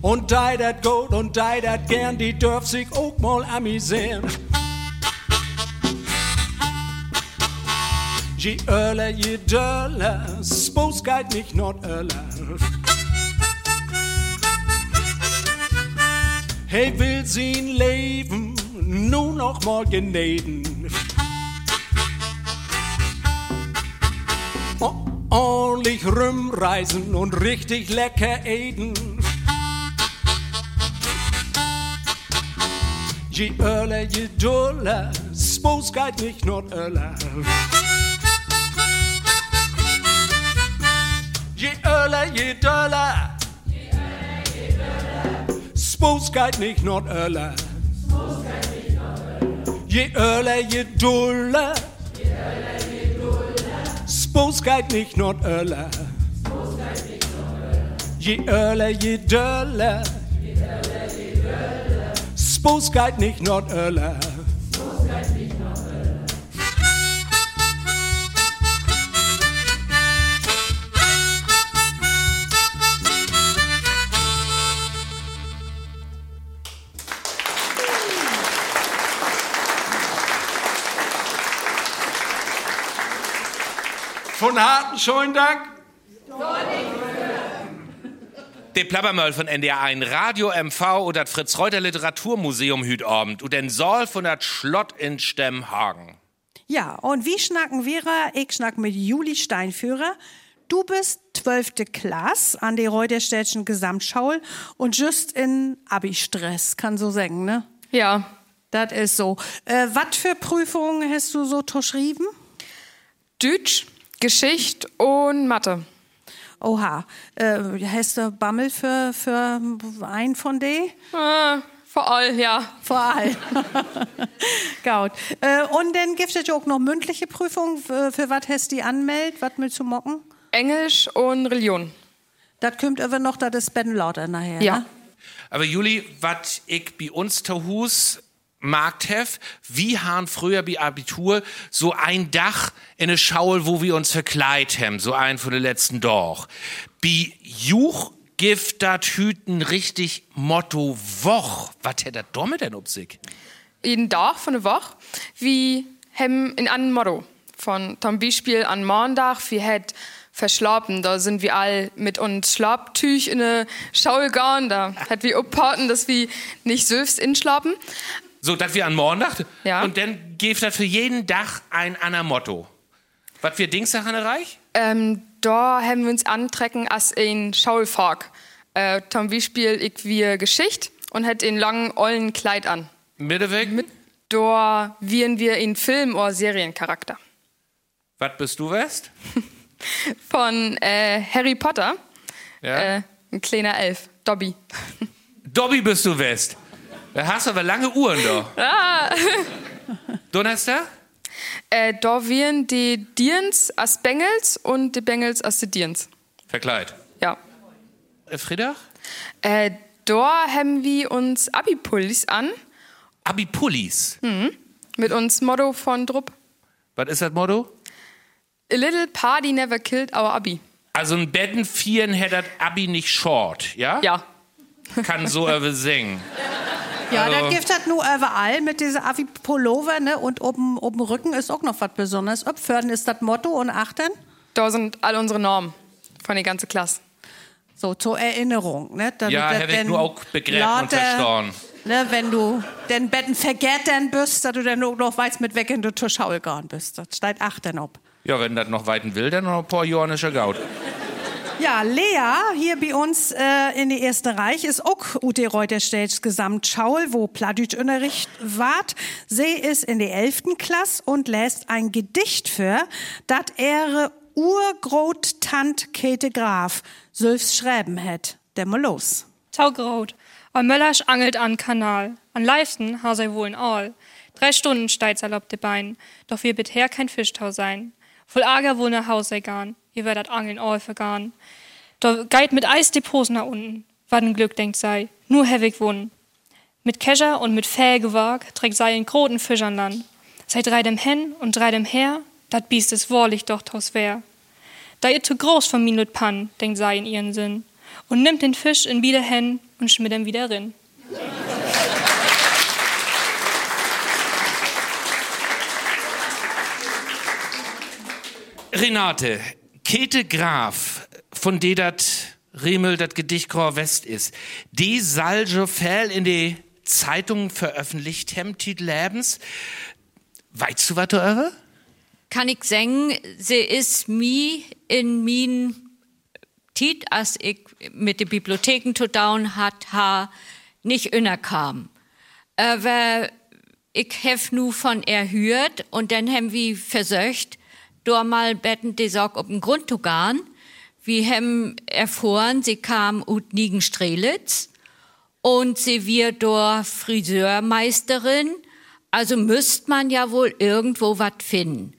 Und die dat gut und die dat gern, die dürf sich auch mal amüsieren. Je öller, je spos geht nicht not öller. Hey, will sin Leben nun noch mal geneden. Ordentlich rumreisen und richtig lecker eden. Je öller, je spos geht nicht not öller. Je öller, je duller. Spos geht nicht not öller. Je öller, je duller. Spos geht nicht not öller. Je öller, je duller. Spos geht nicht not öller. Von harten schönen Dank. De Plappermöll von NDR 1, Radio MV und das Fritz-Reuter Literaturmuseum hüt Abend und den Saal von dat Schlott in Stemmhagen. Ja, und wie schnacken wir? Ich schnack mit Juli Steinführer. Du bist 12. Klasse an der Reuterstädtischen Gesamtschau und just in Abi-Stress, kann so sagen, ne? Ja, Das ist so. Äh, Was für Prüfungen hast du so geschrieben? Deutsch, Geschichte und Mathe. Oha. Äh, hast du Bammel für, für einen von denen? Äh, vor allem, ja. Vor allem. Gut. Äh, und dann gibt es auch noch mündliche Prüfungen. Für, für was hast du die anmeldet? Was willst du mocken? Englisch und Religion. Das kommt aber noch, das ist Ben Lauter nachher. Ja. Ne? Aber Juli, wat ich bei uns zu Hus markt hef, wie han früher bei Abitur so ein Dach in eine Schaul, wo wir uns verkleid haben, so ein von den letzten Dorch. Bi Juch gift Hüten richtig Motto Woch. Was hätt dat damit denn up sich? Jeden Tag von der Woche, wie haben in einem Motto von zum Beispiel an Montag, wir hätt verschlafen, da sind wir all mit uns Schlaftüch in eine Schaul gegangen, da hätten wir aufpassen, dass wir nicht selbst inschlafen. So, dass wir an Montag. Ja. Und dann gibt das für jeden Tag ein anderer Motto. Was für Dingsachen erreicht? Ähm, da haben wir uns antrecken als ein Schaulfag. Äh, zum Beispiel ich wir Geschichte und hätt einen langen ollen Kleid an. Mitteweg? Mit da wären wir in Film- oder Seriencharakter. Was bist du, West? Von äh, Harry Potter. Ja. Äh, ein kleiner Elf, Dobby. Dobby bist du, West. Da hast du aber lange Uhren da. Ah. Donnerstag? Äh, da wären die Dirns als Bengels und die Bengels als die Dirns. Verkleid. Ja. Äh, Friedach? Äh, da haben wir uns Abi-Pullis an. Abi-Pullis? Mhm. Mit uns Motto von Drupp. Was ist das Motto? A little party never killed our Abi. Also ein Betten vieren hätte das Abi nicht short, ja? Ja. Kann so aber singen. Ja, Also- das gibt das nur überall mit dieser Avi-Pullover, ne? Und oben, oben Rücken ist auch noch was Besonderes. Abförden ist das Motto und achten. Da sind all unsere Normen von der ganzen Klasse. So, zur Erinnerung, ne? Damit Ja, das hab ich nur auch begräbt und verstorben. Ne, wenn du den Betten vergett dann bist, dass du dann auch noch weißt, mit weg in die Schaul gegangen bist. Das steht achten ob. Ja, wenn das noch weiten will, dann noch ein paar Johannischer Gaut. Ja, Lea, hier bei uns äh, in die Erste Reich, ist auch Ute Reuterstädts Gesamtschaul, wo Pladütschunterricht wart. Sie ist in der 11. Klasse und lässt ein Gedicht für, dat ihre Urgroßtant Käthe Graf selbst schreiben hat. Der mal los. Taugraut. Al Möllers angelt an Kanal. An Leisten ha sei wohl in all. Drei Stunden steigt de Bein. Doch wir bit her kein Fischtau sein. Voll Ager wohl nach Haus sei garn. Ihr werdet Angeln all vergarn. Doch geit mit Eisdepots nach unten. Wat ein Glück denkt sei. Nur hevig wunnen. Mit Kescher und mit Fäh gewag trägt sei in groten Fisch an Land. Sei drei dem hen und drei dem her, dat biest es wahrlich doch taus wär. Da ihr zu groß von min pan, denkt sei in ihren Sinn. Und nimmt den Fisch in wieder hen und schmidt ihn wieder rin. Renate, Käthe Graf, von der dat Riemel dat Gedichtchor West ist, die Salge Fell in die Zeitung veröffentlicht hem Titel Lebens. Weißt du, was du eure? Kann ich sagen, sie ist mi in min Tit, als ich mit den Bibliotheken zu down hat, ha nicht innerkam. Aber ich hef nu von er hört und dann haben wir versucht, da mal betten die Sorg auf den Grund zu gehen. Wir haben erfahren, sie kam ut Nigen Strelitz und sie wird dort Friseurmeisterin. Also müsste man ja wohl irgendwo was finden.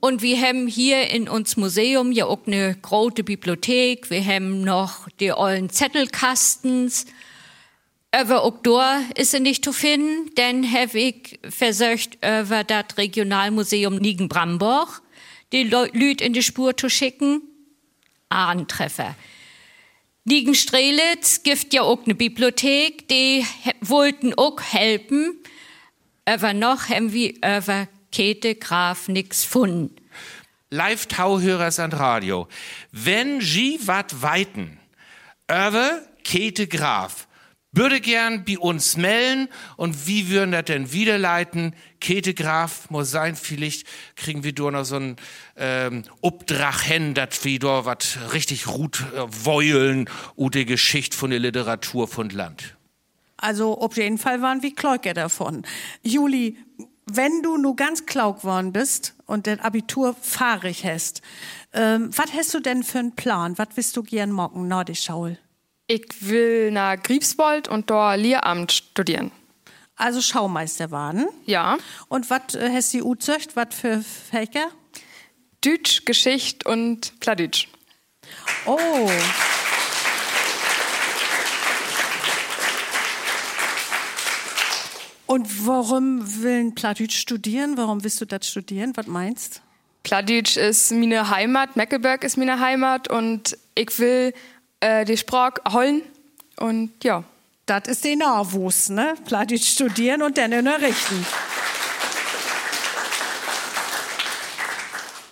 Und wir haben hier in uns Museum ja auch eine große Bibliothek. Wir haben noch die ollen Zettelkastens. Aber auch da ist sie nicht zu finden, denn habe ich versucht, über das Regionalmuseum Nigen-Bramborg die Leute in die Spur zu schicken. Antreffer. Nigen-Strelitz gibt ja auch eine Bibliothek, die wollten auch helfen. Aber noch haben wir über Käthe Graf nix gefunden. Live-Tauhörers an Radio. Wenn Sie wat weiten, über Käthe Graf, würde gern bei uns melden und wie würden das denn wiederleiten? Käthe Graf muss sein, vielleicht kriegen wir da noch so einen ähm, Obdrach hin, dass wir da was richtig gut äh, wollen und die Geschichte von der Literatur von Land. Also auf jeden Fall waren wir Kleuke davon. Juli, wenn du nur ganz klaug geworden bist und dein Abitur fahrig hast, ähm, was hast du denn für einen Plan? Was willst du gern morgen, Nordisch Schaul? Ich will nach Griebswold und dort Lehramt studieren. Also Schaumeister waren? Ja. Und was äh, hast du uzöcht? Was für Fächer? Deutsch, Geschichte und Pladütsch. Oh. Und warum will Plattdeutsch studieren? Warum willst du das studieren? Was meinst? Pladütsch ist meine Heimat, Meckelberg ist meine Heimat und ich will äh, die Sprache holen und ja. Das ist der Nachwuchs, ne? Plattdeutsch studieren und dann unterrichten.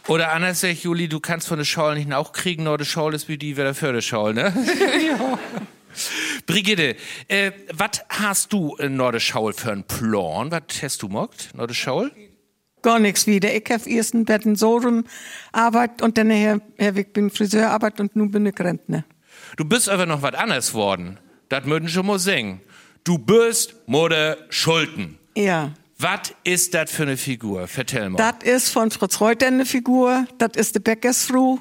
Oder anders sagt Juli, du kannst von der Schule nicht auch kriegen, nur die Schule ist wie die wieder für die Schule, ne? ja. Brigitte, äh, was hast du in Nordeschaul für einen Plan? Was hast du gemacht, Nordeschaul? Gar nichts wieder. Ich habe erst ein Bett in Sorum Arbeit und dann her, her ich bin Friseurarbeit und nun bin ich Rentner. Du bist aber noch was anderes worden. Das müssen schon mal singen. Du bist Mutter Schulten. Ja. Was ist das für eine Figur? Vertell mal. Das ist von Fritz Reuter eine Figur. Das ist die Bäckersfrau.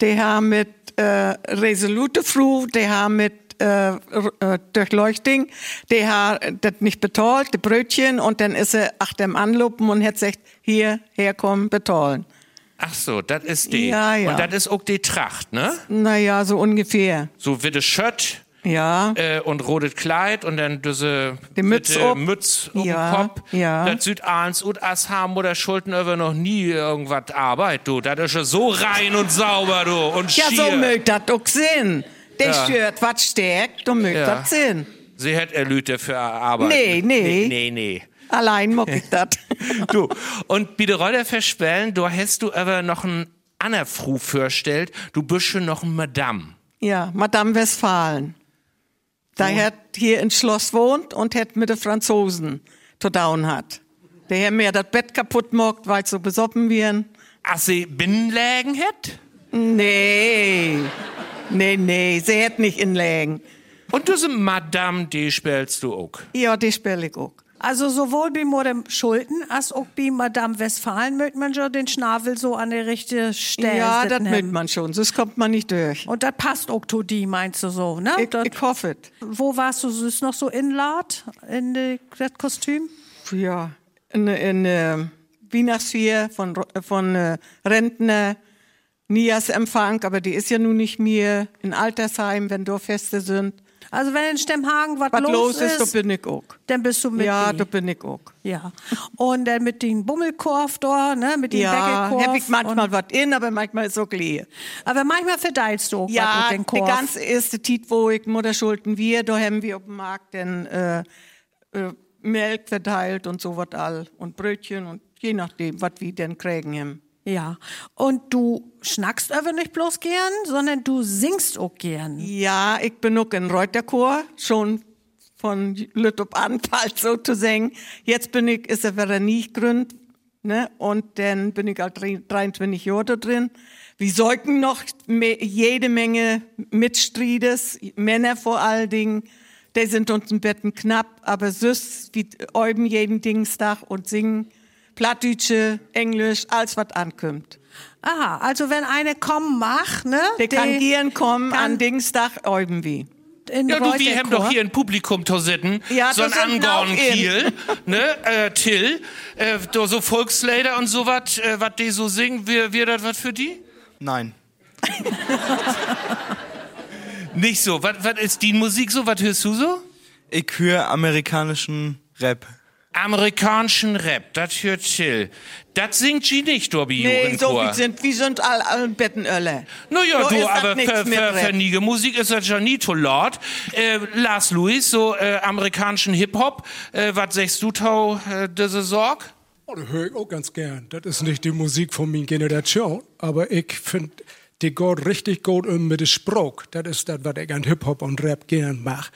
Die haben mit äh, Resolute Frau, die haben mit äh, äh, Durchleuchtung, die hat das nicht betalt, die Brötchen, und dann ist sie ach dem anlupen und hat gesagt, hier, herkommen, betalen. Ach so, das ist die. Ja, ja. Und das ist auch die Tracht, ne? Naja, so ungefähr. So wie das Shirt Ja. äh, und rotes Kleid und dann diese Die Mütze ob. Mütz um Ja, Kopf. ja. Das eins und as haben oder Schulden über noch nie irgendwas Arbeit, du. Das ist ja so rein und sauber, du. Und Ja, schier. so mögt das auch sehen. Der Ja. stört, was stärkt, du mögt Ja. das sehen. Sie hat erlüte für Arbeit. Nee, nee. Nee, nee, nee. Allein mag ich das. Du, und bitte Rolle verspellen, du hast du aber noch ein Anna Fru vorstellt, du bist schon noch ein Madame. Ja, Madame Westfalen. Da hat hier in Schloss wohnt und hat mit den Franzosen zu down hat. Der hat mir das Bett kaputt gemacht, weil so besoffen wären. Ach, sie Binnenlägen hat? Nee. Nee, nee, sie hat nicht inlägen. Und diese Madame, die spielst du auch. Ja, die spiele ich auch. Also sowohl bei Madame Schulten als auch bei Madame Westfalen möchte man schon den Schnabel so an der richtigen Stelle Ja, das haben. man schon, sonst kommt man nicht durch. Und das passt auch zu die, meinst du so, ne? Ich, Das- ich hoffe es. Wo warst du süß noch so inlad in de- das Kostüm? Ja, in, in äh, Weihnachtsfeier von, von äh, Rentner, Nias-Empfang, aber die ist ja nun nicht mehr in Altersheim, wenn Dorffeste sind. Also wenn in Stemmhagen was los, los ist, da bin ich auch. dann bist du mit Ja, die. da bin ich auch. Ja. Und dann mit dem Bummelkorf da, ne, mit dem Ja, Bäckekorf. habe ich manchmal was in, aber manchmal ist es auch leer. Aber manchmal verteilst du auch Ja, mit die Korf. ganze erste Tit, wo ich Mutterschulden wir, da haben wir auf dem Markt dann äh, äh, Milch verteilt und so was all und Brötchen und je nachdem, was wir denn kriegen haben. Ja. Und du schnackst aber nicht bloß gern, sondern du singst auch gern. Ja, ich bin auch in Reuterchor, schon von Lüttup an, bald so zu singen. Jetzt bin ich, ist er wieder nie gegründet, ne? Und dann bin ich halt 23 Jahre da drin. Wir säugen noch jede Menge Mitstreides, Männer vor allen Dingen. Die sind uns im Betten knapp, aber süß, wie üben jeden Dingstag und singen Plattdütsche, Englisch, alles was ankommt. Aha, also wenn eine kommen macht, ne? Der kann die gern kommen kann an Dingstag wir. in Ja, du, wir haben doch hier ein Publikum zu sitzen. Ja, so ein das sind auch Angorn in. Kiel, ne, äh, Till, äh, da so Volkslieder und so was, äh, was die so singen, wir, wir das was für die? Nein. Nicht so. Was was ist die Musik so? Was hörst du so? Ich höre amerikanischen Rap. Amerikanischen Rap, das hört Till. Das singt sie nicht, du, Nee, so wie sind, wie sind all, all Bettenölle. Naja, So du, aber für, niege Musik ist das ja nie zu laut. Äh, Lars Louis, so äh, amerikanischen Hip-Hop, äh, was sagst du, Tau, äh, diese Sorg? Oh, das höre ich auch ganz gern. Das ist nicht die Musik von meiner Generation, aber ich finde, die geht richtig gut um mit dem Spruch. Das ist das, was ich an Hip-Hop und Rap gern mache.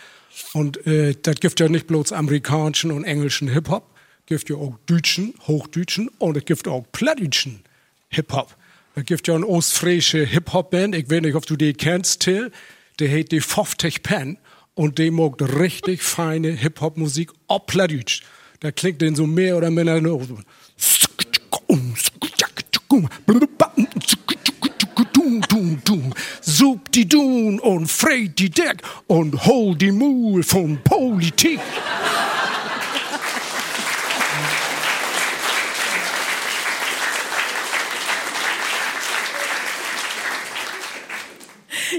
Und äh, das gibt ja nicht bloß amerikanischen und englischen Hip-Hop, gibt ja auch deutschen, hochdütschen und es gibt auch plattdütschen Hip-Hop. Es gibt ja eine ostfriesische Hip-Hop-Band, ich weiß nicht, ob du die kennst, Till, die heißt die 50 Pen und die macht richtig feine Hip-Hop-Musik, auch plattdütsch. Da klingt denn so mehr oder minder nur so. Sup die Dun und freit die Deck und hol die Mul von Politik.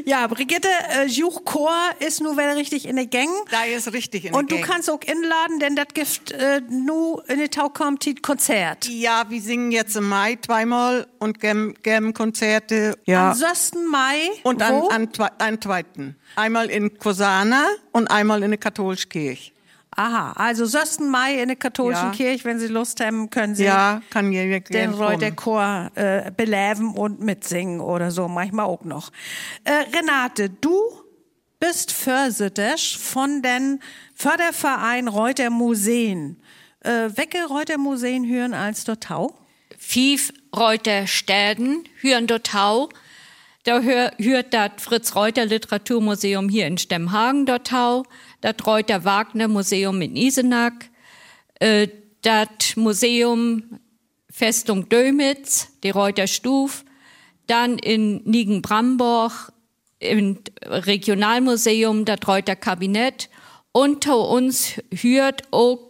Ja, Brigitte, äh, Juchchor ist nur wieder richtig in der Gang. Da ist richtig in Und der du Gang. kannst auch inladen, denn das gibt äh, nur in der Tau kommt die Konzert. Ja, wir singen jetzt im Mai zweimal und geben, geben Konzerte. Ja. Am 6. Mai. und an, wo? an, zwei- einen zweiten. Einmal in Kosana und einmal in der katholischen Kirche. Aha, also 6. Mai in der katholischen Ja. Kirche, wenn Sie Lust haben, können Sie Ja, kann den kommen. Reuterchor äh, beleben und mitsingen oder so, manchmal auch noch. Äh, Renate, du bist Vorsitter von den Förderverein Reuter Museen. Äh, welche Reuter Museen hören als Dortau? Fief Reuter Städen, hören dort Tau. Da hör, hört das Fritz Reuter Literaturmuseum hier in Stemmhagen dort Tau, das Reuter Wagner Museum in Isenack, äh, das Museum Festung Dömitz, die Reuter Stuf, dann in Nigen-Bramborg im Regionalmuseum das Reuter Kabinett. Unter uns hört auch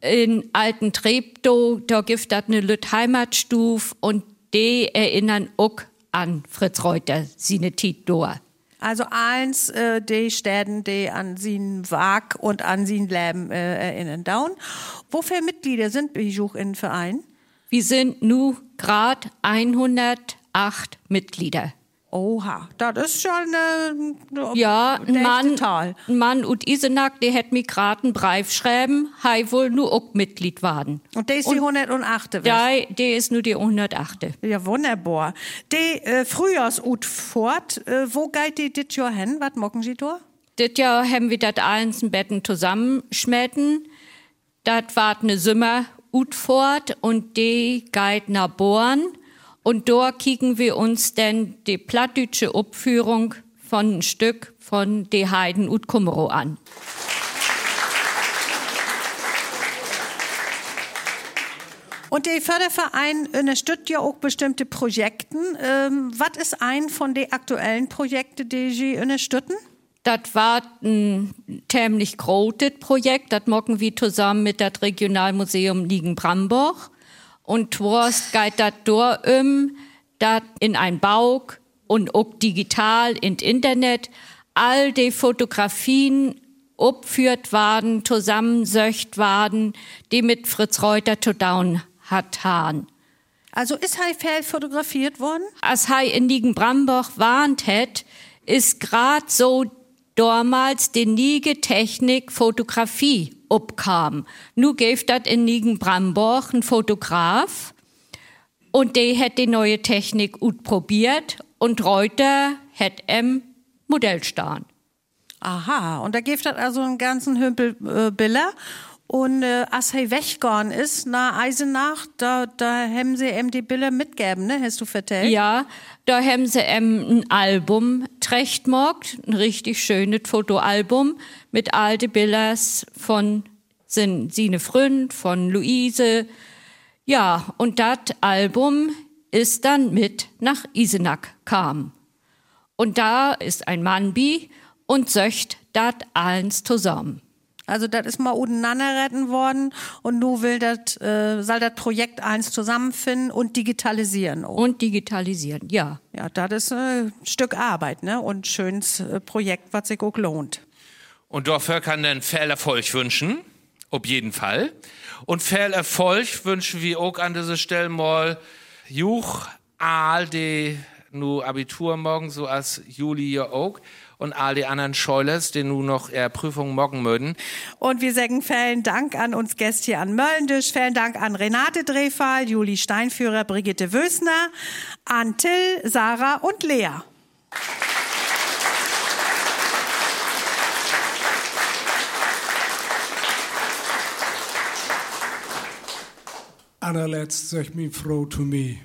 in Alten Treptow, da gibt das eine Lüt Heimatstuf und die erinnern auch an Fritz Reuter, seine Titdor. Also eins, äh, die Städten, die an sin Wag und an sin Leben äh, erinnern. Down. Wofür Mitglieder sind Bijuch in Verein? Wir sind nu grad 108 Mitglieder. Oha, das ist schon äh, Ja, ein Mann, Tal. Mann ut Isenack, der hätt mir grad einen Brief schreiben, hei wohl nu auch Mitglied waren. Und der ist die 108. wes? Der, ist nu die 108. Ja, wunderbar. Die äh, Frühjahrsut fort, äh, wo geht die dit Jahr hin? Was mocken Sie da? Dit Jahr haben wir dat in Betten zusammenschmetten. Dat wart ne Sümmer ut fort und die geht nach Born. Und dort kicken wir uns denn die plattdütsche Uppführung von ein Stück von de Heiden ut Kummerow an. Und der Förderverein unterstützt ja auch bestimmte Projekte. Ähm, was ist ein von den aktuellen Projekten, die Sie unterstützen? Das war ein tämlich großes Projekt. Das machen wir zusammen mit dem Regionalmuseum Liegen-Bramborg. Und Wurst geht das durch, um, dat in ein Bau und auch digital in Internet all die Fotografien opführt waren, zusammensöcht waren, die mit Fritz Reuter zu down hat han. Also ist Hai Fell fotografiert worden? Als Hai in Liegen-Bramborg warnt het, ist grad so damals die niege Technik Fotografie obkam. Nu gäf dat in Nigen-Bramborg ein Fotograf und der hat die neue Technik gut probiert und Reuter hat em Modell stehen. Aha, und da gibt es also einen ganzen Hümpel äh, Biller. Und äh, als er weggegangen ist, nach Eisenach, da, da haben sie ihm die Bilder mitgegeben, ne? Hast du vertellt? Ja, da haben sie em ein Album trechtmorgt, ein richtig schönes Fotoalbum mit alte Billers von sin, sine Freund, von Luise. Ja, und das Album ist dann mit nach Isenack kam. Und da ist ein Mannbi und söcht dat eins zusammen. Also das ist mal untereinander retten worden und nu will das, äh, soll das Projekt eins zusammenfinden und digitalisieren. Auch. Und digitalisieren, ja. Ja, das ist äh, ein Stück Arbeit, ne? Und ein schönes äh, Projekt, was sich auch lohnt. Und dafür kann dann viel Erfolg wünschen. Auf jeden Fall. Und viel Erfolg wünschen wir auch an dieser Stelle mal Juch, all die nu Abitur morgen, so als Juli ja auch. Und all die anderen Scheulers, die nu noch ihre Prüfung morgen mögen. Und wir sagen vielen Dank an uns Gäste hier an Möllendisch, vielen Dank an Renate Drehfall, Juli Steinführer, Brigitte Wösner, an Till, Sarah und Lea. Allerletzt sagt meine Frau zu mir,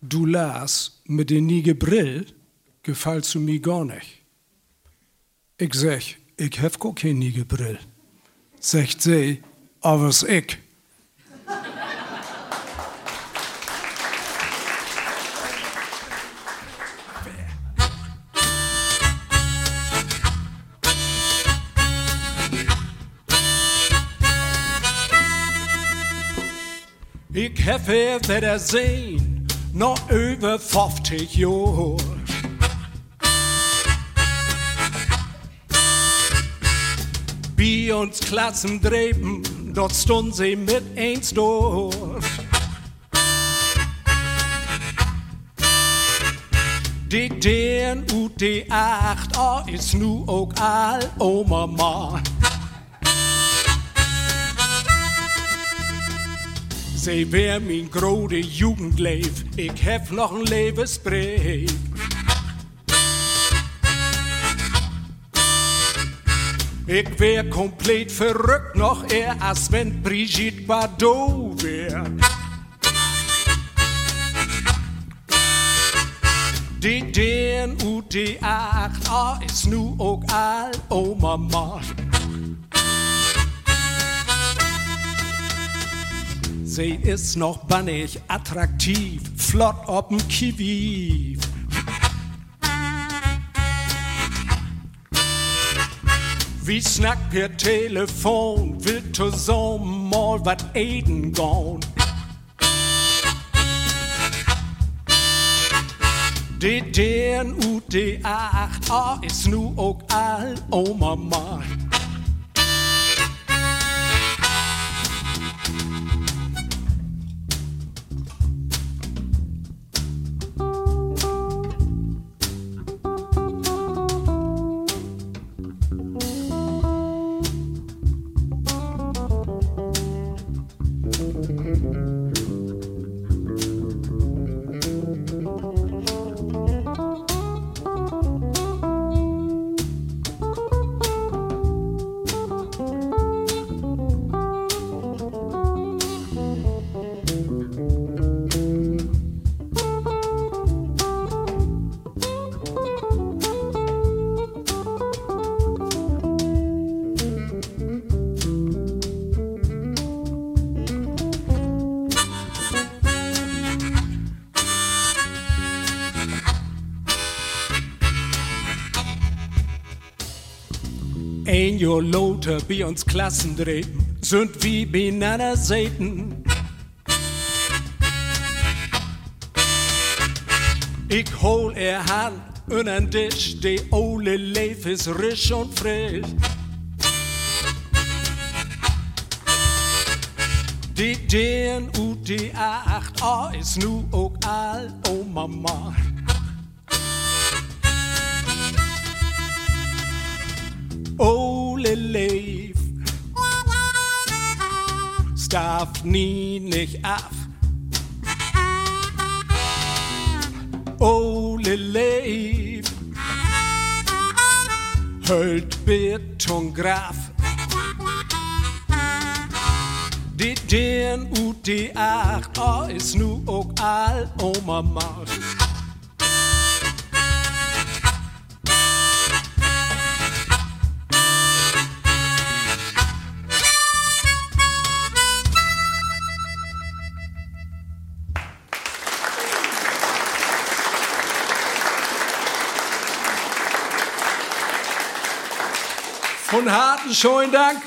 du Lars, mit den nie Brill gefällt zu mir gar nicht. Ich sag, ich hab gar kein nie Brill. Sagt sie, aber ich. Ich hab er wieder sehen, noch über 50 Jahre. Bei uns Klassen dreben, dort stund sie mit eins durch. Die DNU die 8 oh, ah, ist nu auch all, Oma Mama. Sie wär mein grode Jugendleif, ich hef noch ein Lebensbrief. Ich wär komplett verrückt noch eher, als wenn Brigitte Bardot wär. Die DNUD8A ist nu ook al oma man. Sie ist noch bannig, attraktiv, flott ob'n Kiwi. Wie snackt per Telefon, will zusammen mal wat eten gehen. Det DNUD8A ist nu ook al oma man. Lauter bei uns Klassendrehen sind wie beieinander Seiten. Ich hol er Hand und an Tisch, die ole Leif ist risch und frisch. Die DNUD8A ist nu ook al oma man. Starf nie nicht ab. Ole Leif hölt Betongraf. Die DNUD8A ist nu ook al oma man. Von harten schönen Dank.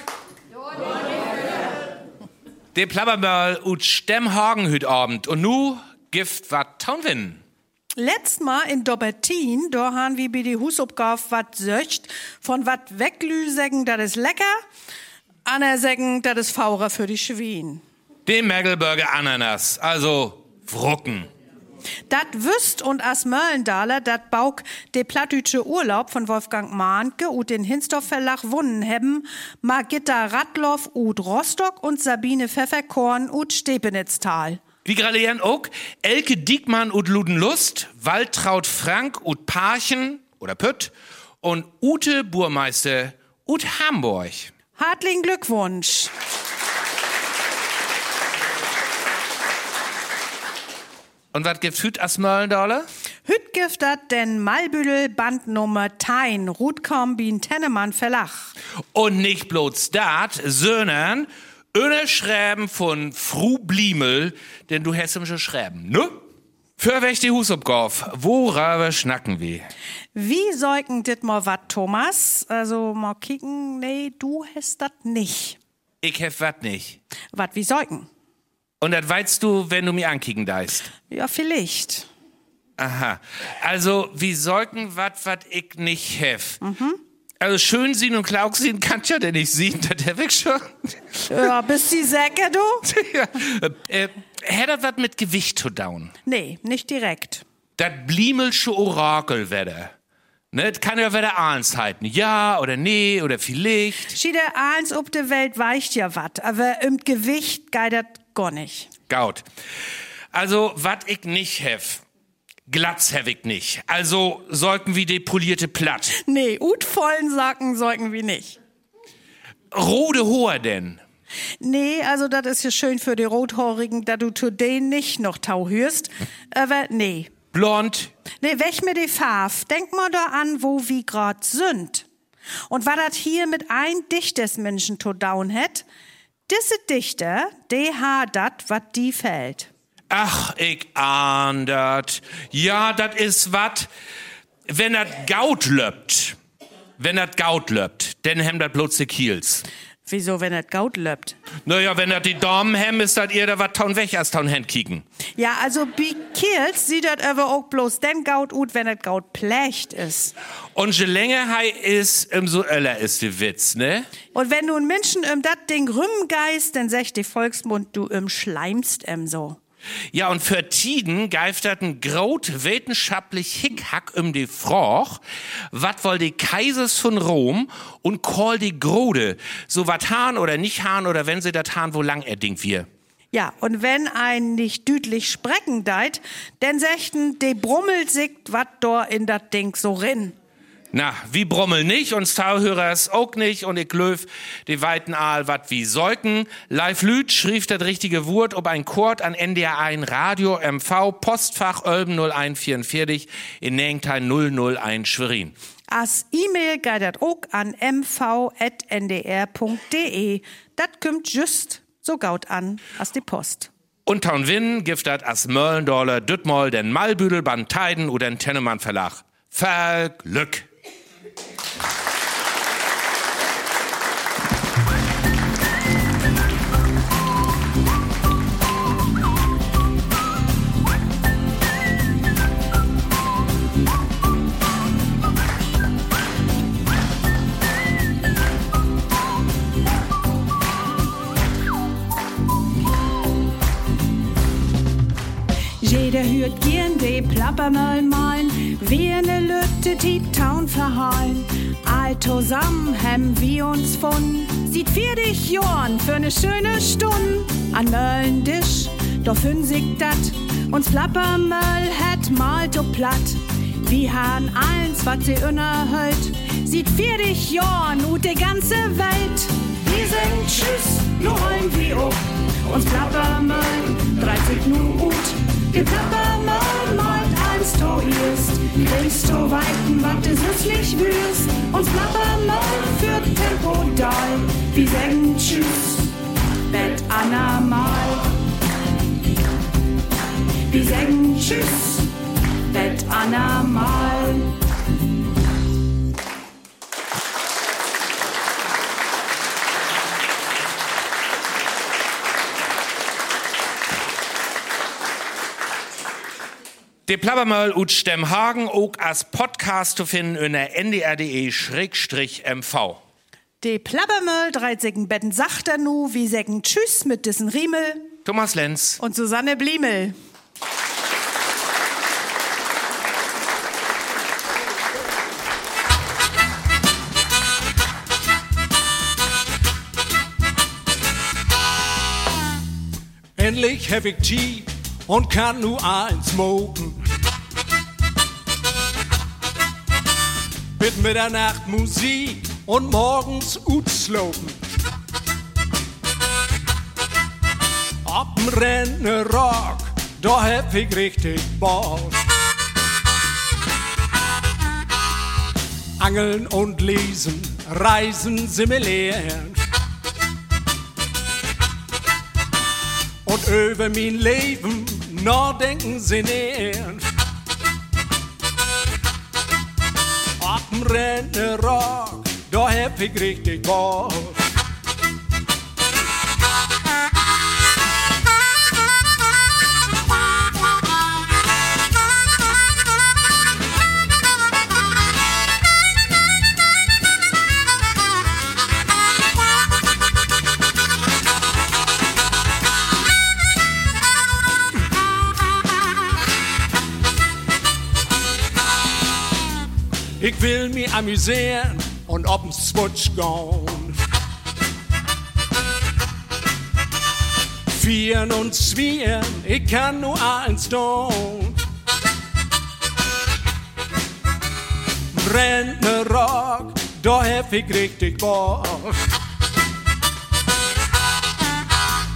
De Plappermörl ut Stemmhagen hüt Abend. Und nu gift wat Taunwin. Letzt Mal in Dobertin, da haben wir bei die Husopgabe wat söcht, von wat weglüsägen, dat is lecker, anersägen, dat is faurer für die Schwien. Den Mergelburger Ananas, also Wrucken. Dat wüsst und as Möllendaler, dat bauk de plattdütsche Urlaub von Wolfgang Mahnke und den Hinsdorf Verlag wunnen hebben, Margitta Radloff ut Rostock und Sabine Pfefferkorn ut Stepenitztal. Wie gradieren auch Elke Diekmann ut Ludenlust, Waltraud Frank ut Parchen oder Pütt und Ute Burmeister ut Hamburg. Hartlichen Glückwunsch. Und was gibt Hüt as Möllendaler? Hüt gibt dat den Malbüdel Bandnummer Tein, Rutkombin Tennemann Verlag. Und nicht bloß dat, sondern öne Schreiben von Fru Bliemel, denn du hast ihm schon schreiben, ne? Für welch die Husopgauf, worüber schnacken wir? Wie säugen dit mal wat, Thomas? Also mal kicken, nee, du hast dat nicht. Ich hef wat nicht. Wat wie säugen? Und das weißt du, wenn du mir ankicken deist. Ja, vielleicht. Aha. Also, wie sollten wat, wat ich nicht hef? Also, schön sehen und klaug sehen kann ja denn nicht sehen, das hab ich schon. Ja, bist die Säcke, du? ja. Äh, hätt wat mit Gewicht zu down? Nee, nicht direkt. Das Bliemelsche Orakelwetter. Ne, das kann ja wieder eins halten. Ja oder nee oder vielleicht. Schiede eins ob de Welt weicht ja wat, aber im Gewicht geht gar nicht. Gaut. Also, wat ich nicht hef, Glatz hab ich nicht. Also, sollten wie depolierte Platt. Nee, utvollen Sacken sollten wir nicht. Rode Hoher denn? Nee, also das ist ja schön für die Rothorigen, da du denen nicht noch Tau hörst. Aber nee. Blond? Nee, weg mit die Farf. Denk mal da an, wo wir grad sind. Und war das hier mit ein dichtes Menschen to down hat, diese Dichter, die hat dat, wat die fällt. Ach, ich ahn dat. Ja, dat is wat, wenn dat Gaut löppt. Wenn dat Gaut löppt, denn hem dat bloß die Kiels. Wieso, wenn das Gaut löppt? Naja, wenn dat die Daumen hem, ist dat ihr da wat taun weg als taun Hand kicken. Ja, also bi Kiels sieht das aber auch bloß den Gaut ut, wenn das Gaut plecht ist. Und je länger hei is, umso öller ist die Witz, ne? Und wenn du Menschen um dat Ding rümgeist, dann sagt die Volksmund, du im schleimst em so. Ja, und für Tiden ein graut wissenschaftlich Hickhack um die Froch, wat woll die Kaisers von Rom und call die Grode, so wat Hahn oder nicht Hahn oder wenn sie dat Hahn, wo lang er ding wir. Ja, und wenn ein nicht düdlich sprechen deit, dann sechten, de brummelt sich wat do in dat Ding so rin. Na, wie Brommel nicht und Stauhörers auch nicht und ich löf die weiten Aal wat wie Säuken. Live Lüt schrieb das richtige Wort ob ein Chord an NDR 1 Radio MV Postfach Ölben 0144 in Nengteil 001 Schwerin. As E-Mail dat auch an mv.ndr.de. Dat kümmt just so gaut an as die Post. Und Taun Winn gibt dat as Möllendorler Düttmoll den Malbüdel beim Teiden oder den Tennemann Verlag. Verglück! Jeder hört gern de Plappermöll malen, wie ne Lütte die Town verhallen. All zusammen hem wir uns von, sieht vier dich Jorn für ne schöne Stunde. An Möllendisch, doch fünfzig dat, uns Plappermöll het mal so platt. Wir han eins, wat sie unerhört, sieht vier dich Jorn ut de ganze Welt. Wir sind Tschüss, nur rollen wir up, uns Plappermöll, 30 nu ut. Die Plappermöll malt eins to ist, links to weiten, wat es nützlich wüst. Uns Plappermöll führt Tempo doll, wir sagen Tschüss, Bett Anna mal. Wir sagen Tschüss, Bett Anna mal. De Plappermöll ut Stemmhagen ook als Podcast zu finden in der ndr.de-mv. De Plappermöll, drei Säcken Betten sagt er nu, wie Säcken Tschüss mit diesen Riemel Thomas Lenz. und Susanne Bliemel. Endlich hab ich Tee und kann nur eins smoken. Mit Mitternacht Musik und morgens Utslopen. Ob'n Rentner Rock, da hab ich richtig Bock. Angeln und lesen, reisen simulieren. Und über mein Leben nachdenken sinnieren. Ob'n Rentner Rock, da hab ich richtig Bock. Ich will mich amüsieren und ob'n Swutsch gone. Vieren und Zwieren, ich kann nur eins tun. Rentner Rock, da hab ich richtig Bock.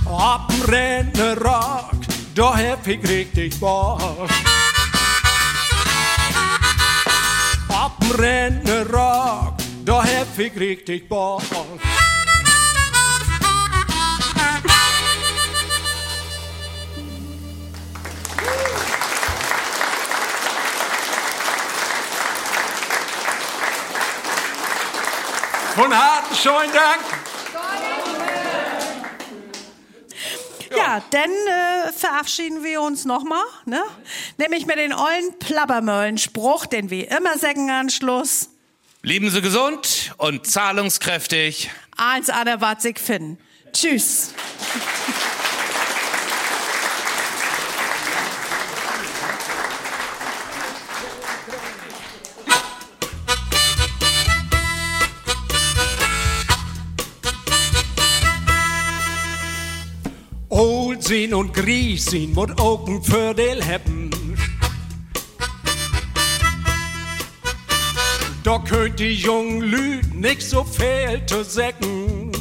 Dem Rentner Rock, da hab ich richtig Bock. Dem Rentner Rock, da hab ich richtig Bock. Von harten schönen Dank. Ja, dann äh, verabschieden wir uns nochmal, ne? Nämlich mit den ollen Plabbermöllen-Spruch, den wir immer sagen an Schluss. Bleiben Sie gesund und zahlungskräftig. Eins an der was ich finden. Tschüss. Old zijn und Gries zijn moet ook een voordeel Da könnt die jungen Lüd nicht so viel zu sagen.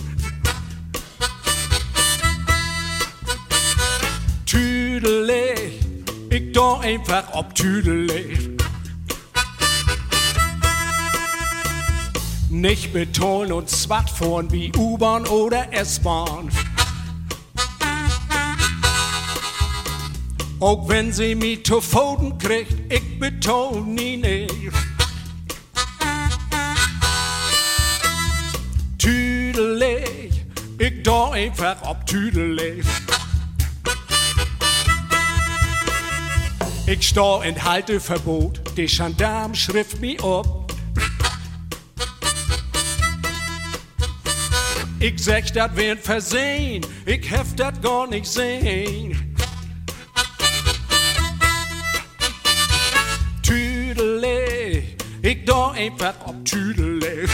Tüdelig, ich da einfach ob tüdelig. Nicht betonen und swat fahren wie U-Bahn oder S-Bahn. Auch wenn sie mich zu Pfoten kriegt, ich betone nie nicht. Tüdelig, ich da einfach ob tüdelig. Ich steh in Halteverbot, die Gendarm schrift mich ab. Ich sag, dat wär ein Versehen, ich heft dat gar nicht sehen. Tüdelig, ich da einfach ob tüdelig.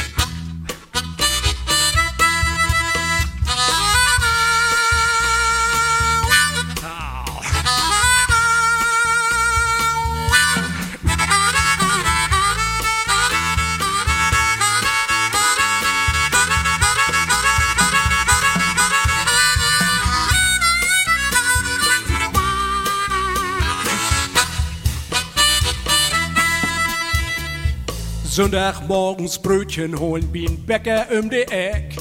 Sonntagmorgens Brötchen holen ein Bäcker um die Eck.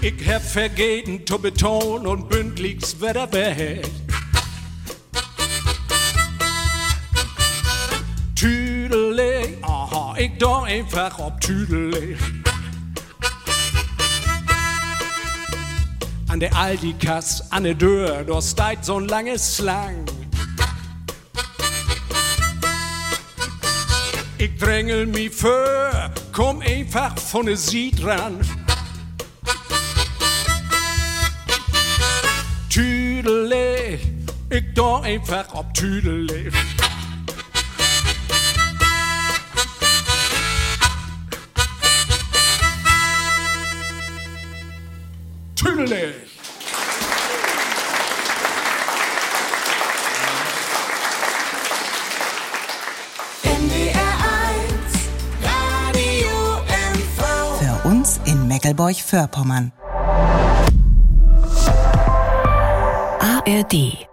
Ich hab vergeten zu betonen und bündlichst wieder weg. Tüdelig, aha, ich da einfach ob tüdelig. An der Aldi-Kass, an der Tür, da steigt so ein langes Slang. Ich drängel mich für, komm einfach von der Sied ran. Tüdelig, ich da einfach ob tüdelig. Tüdelig. Meckelborch-Vorpommern. ARD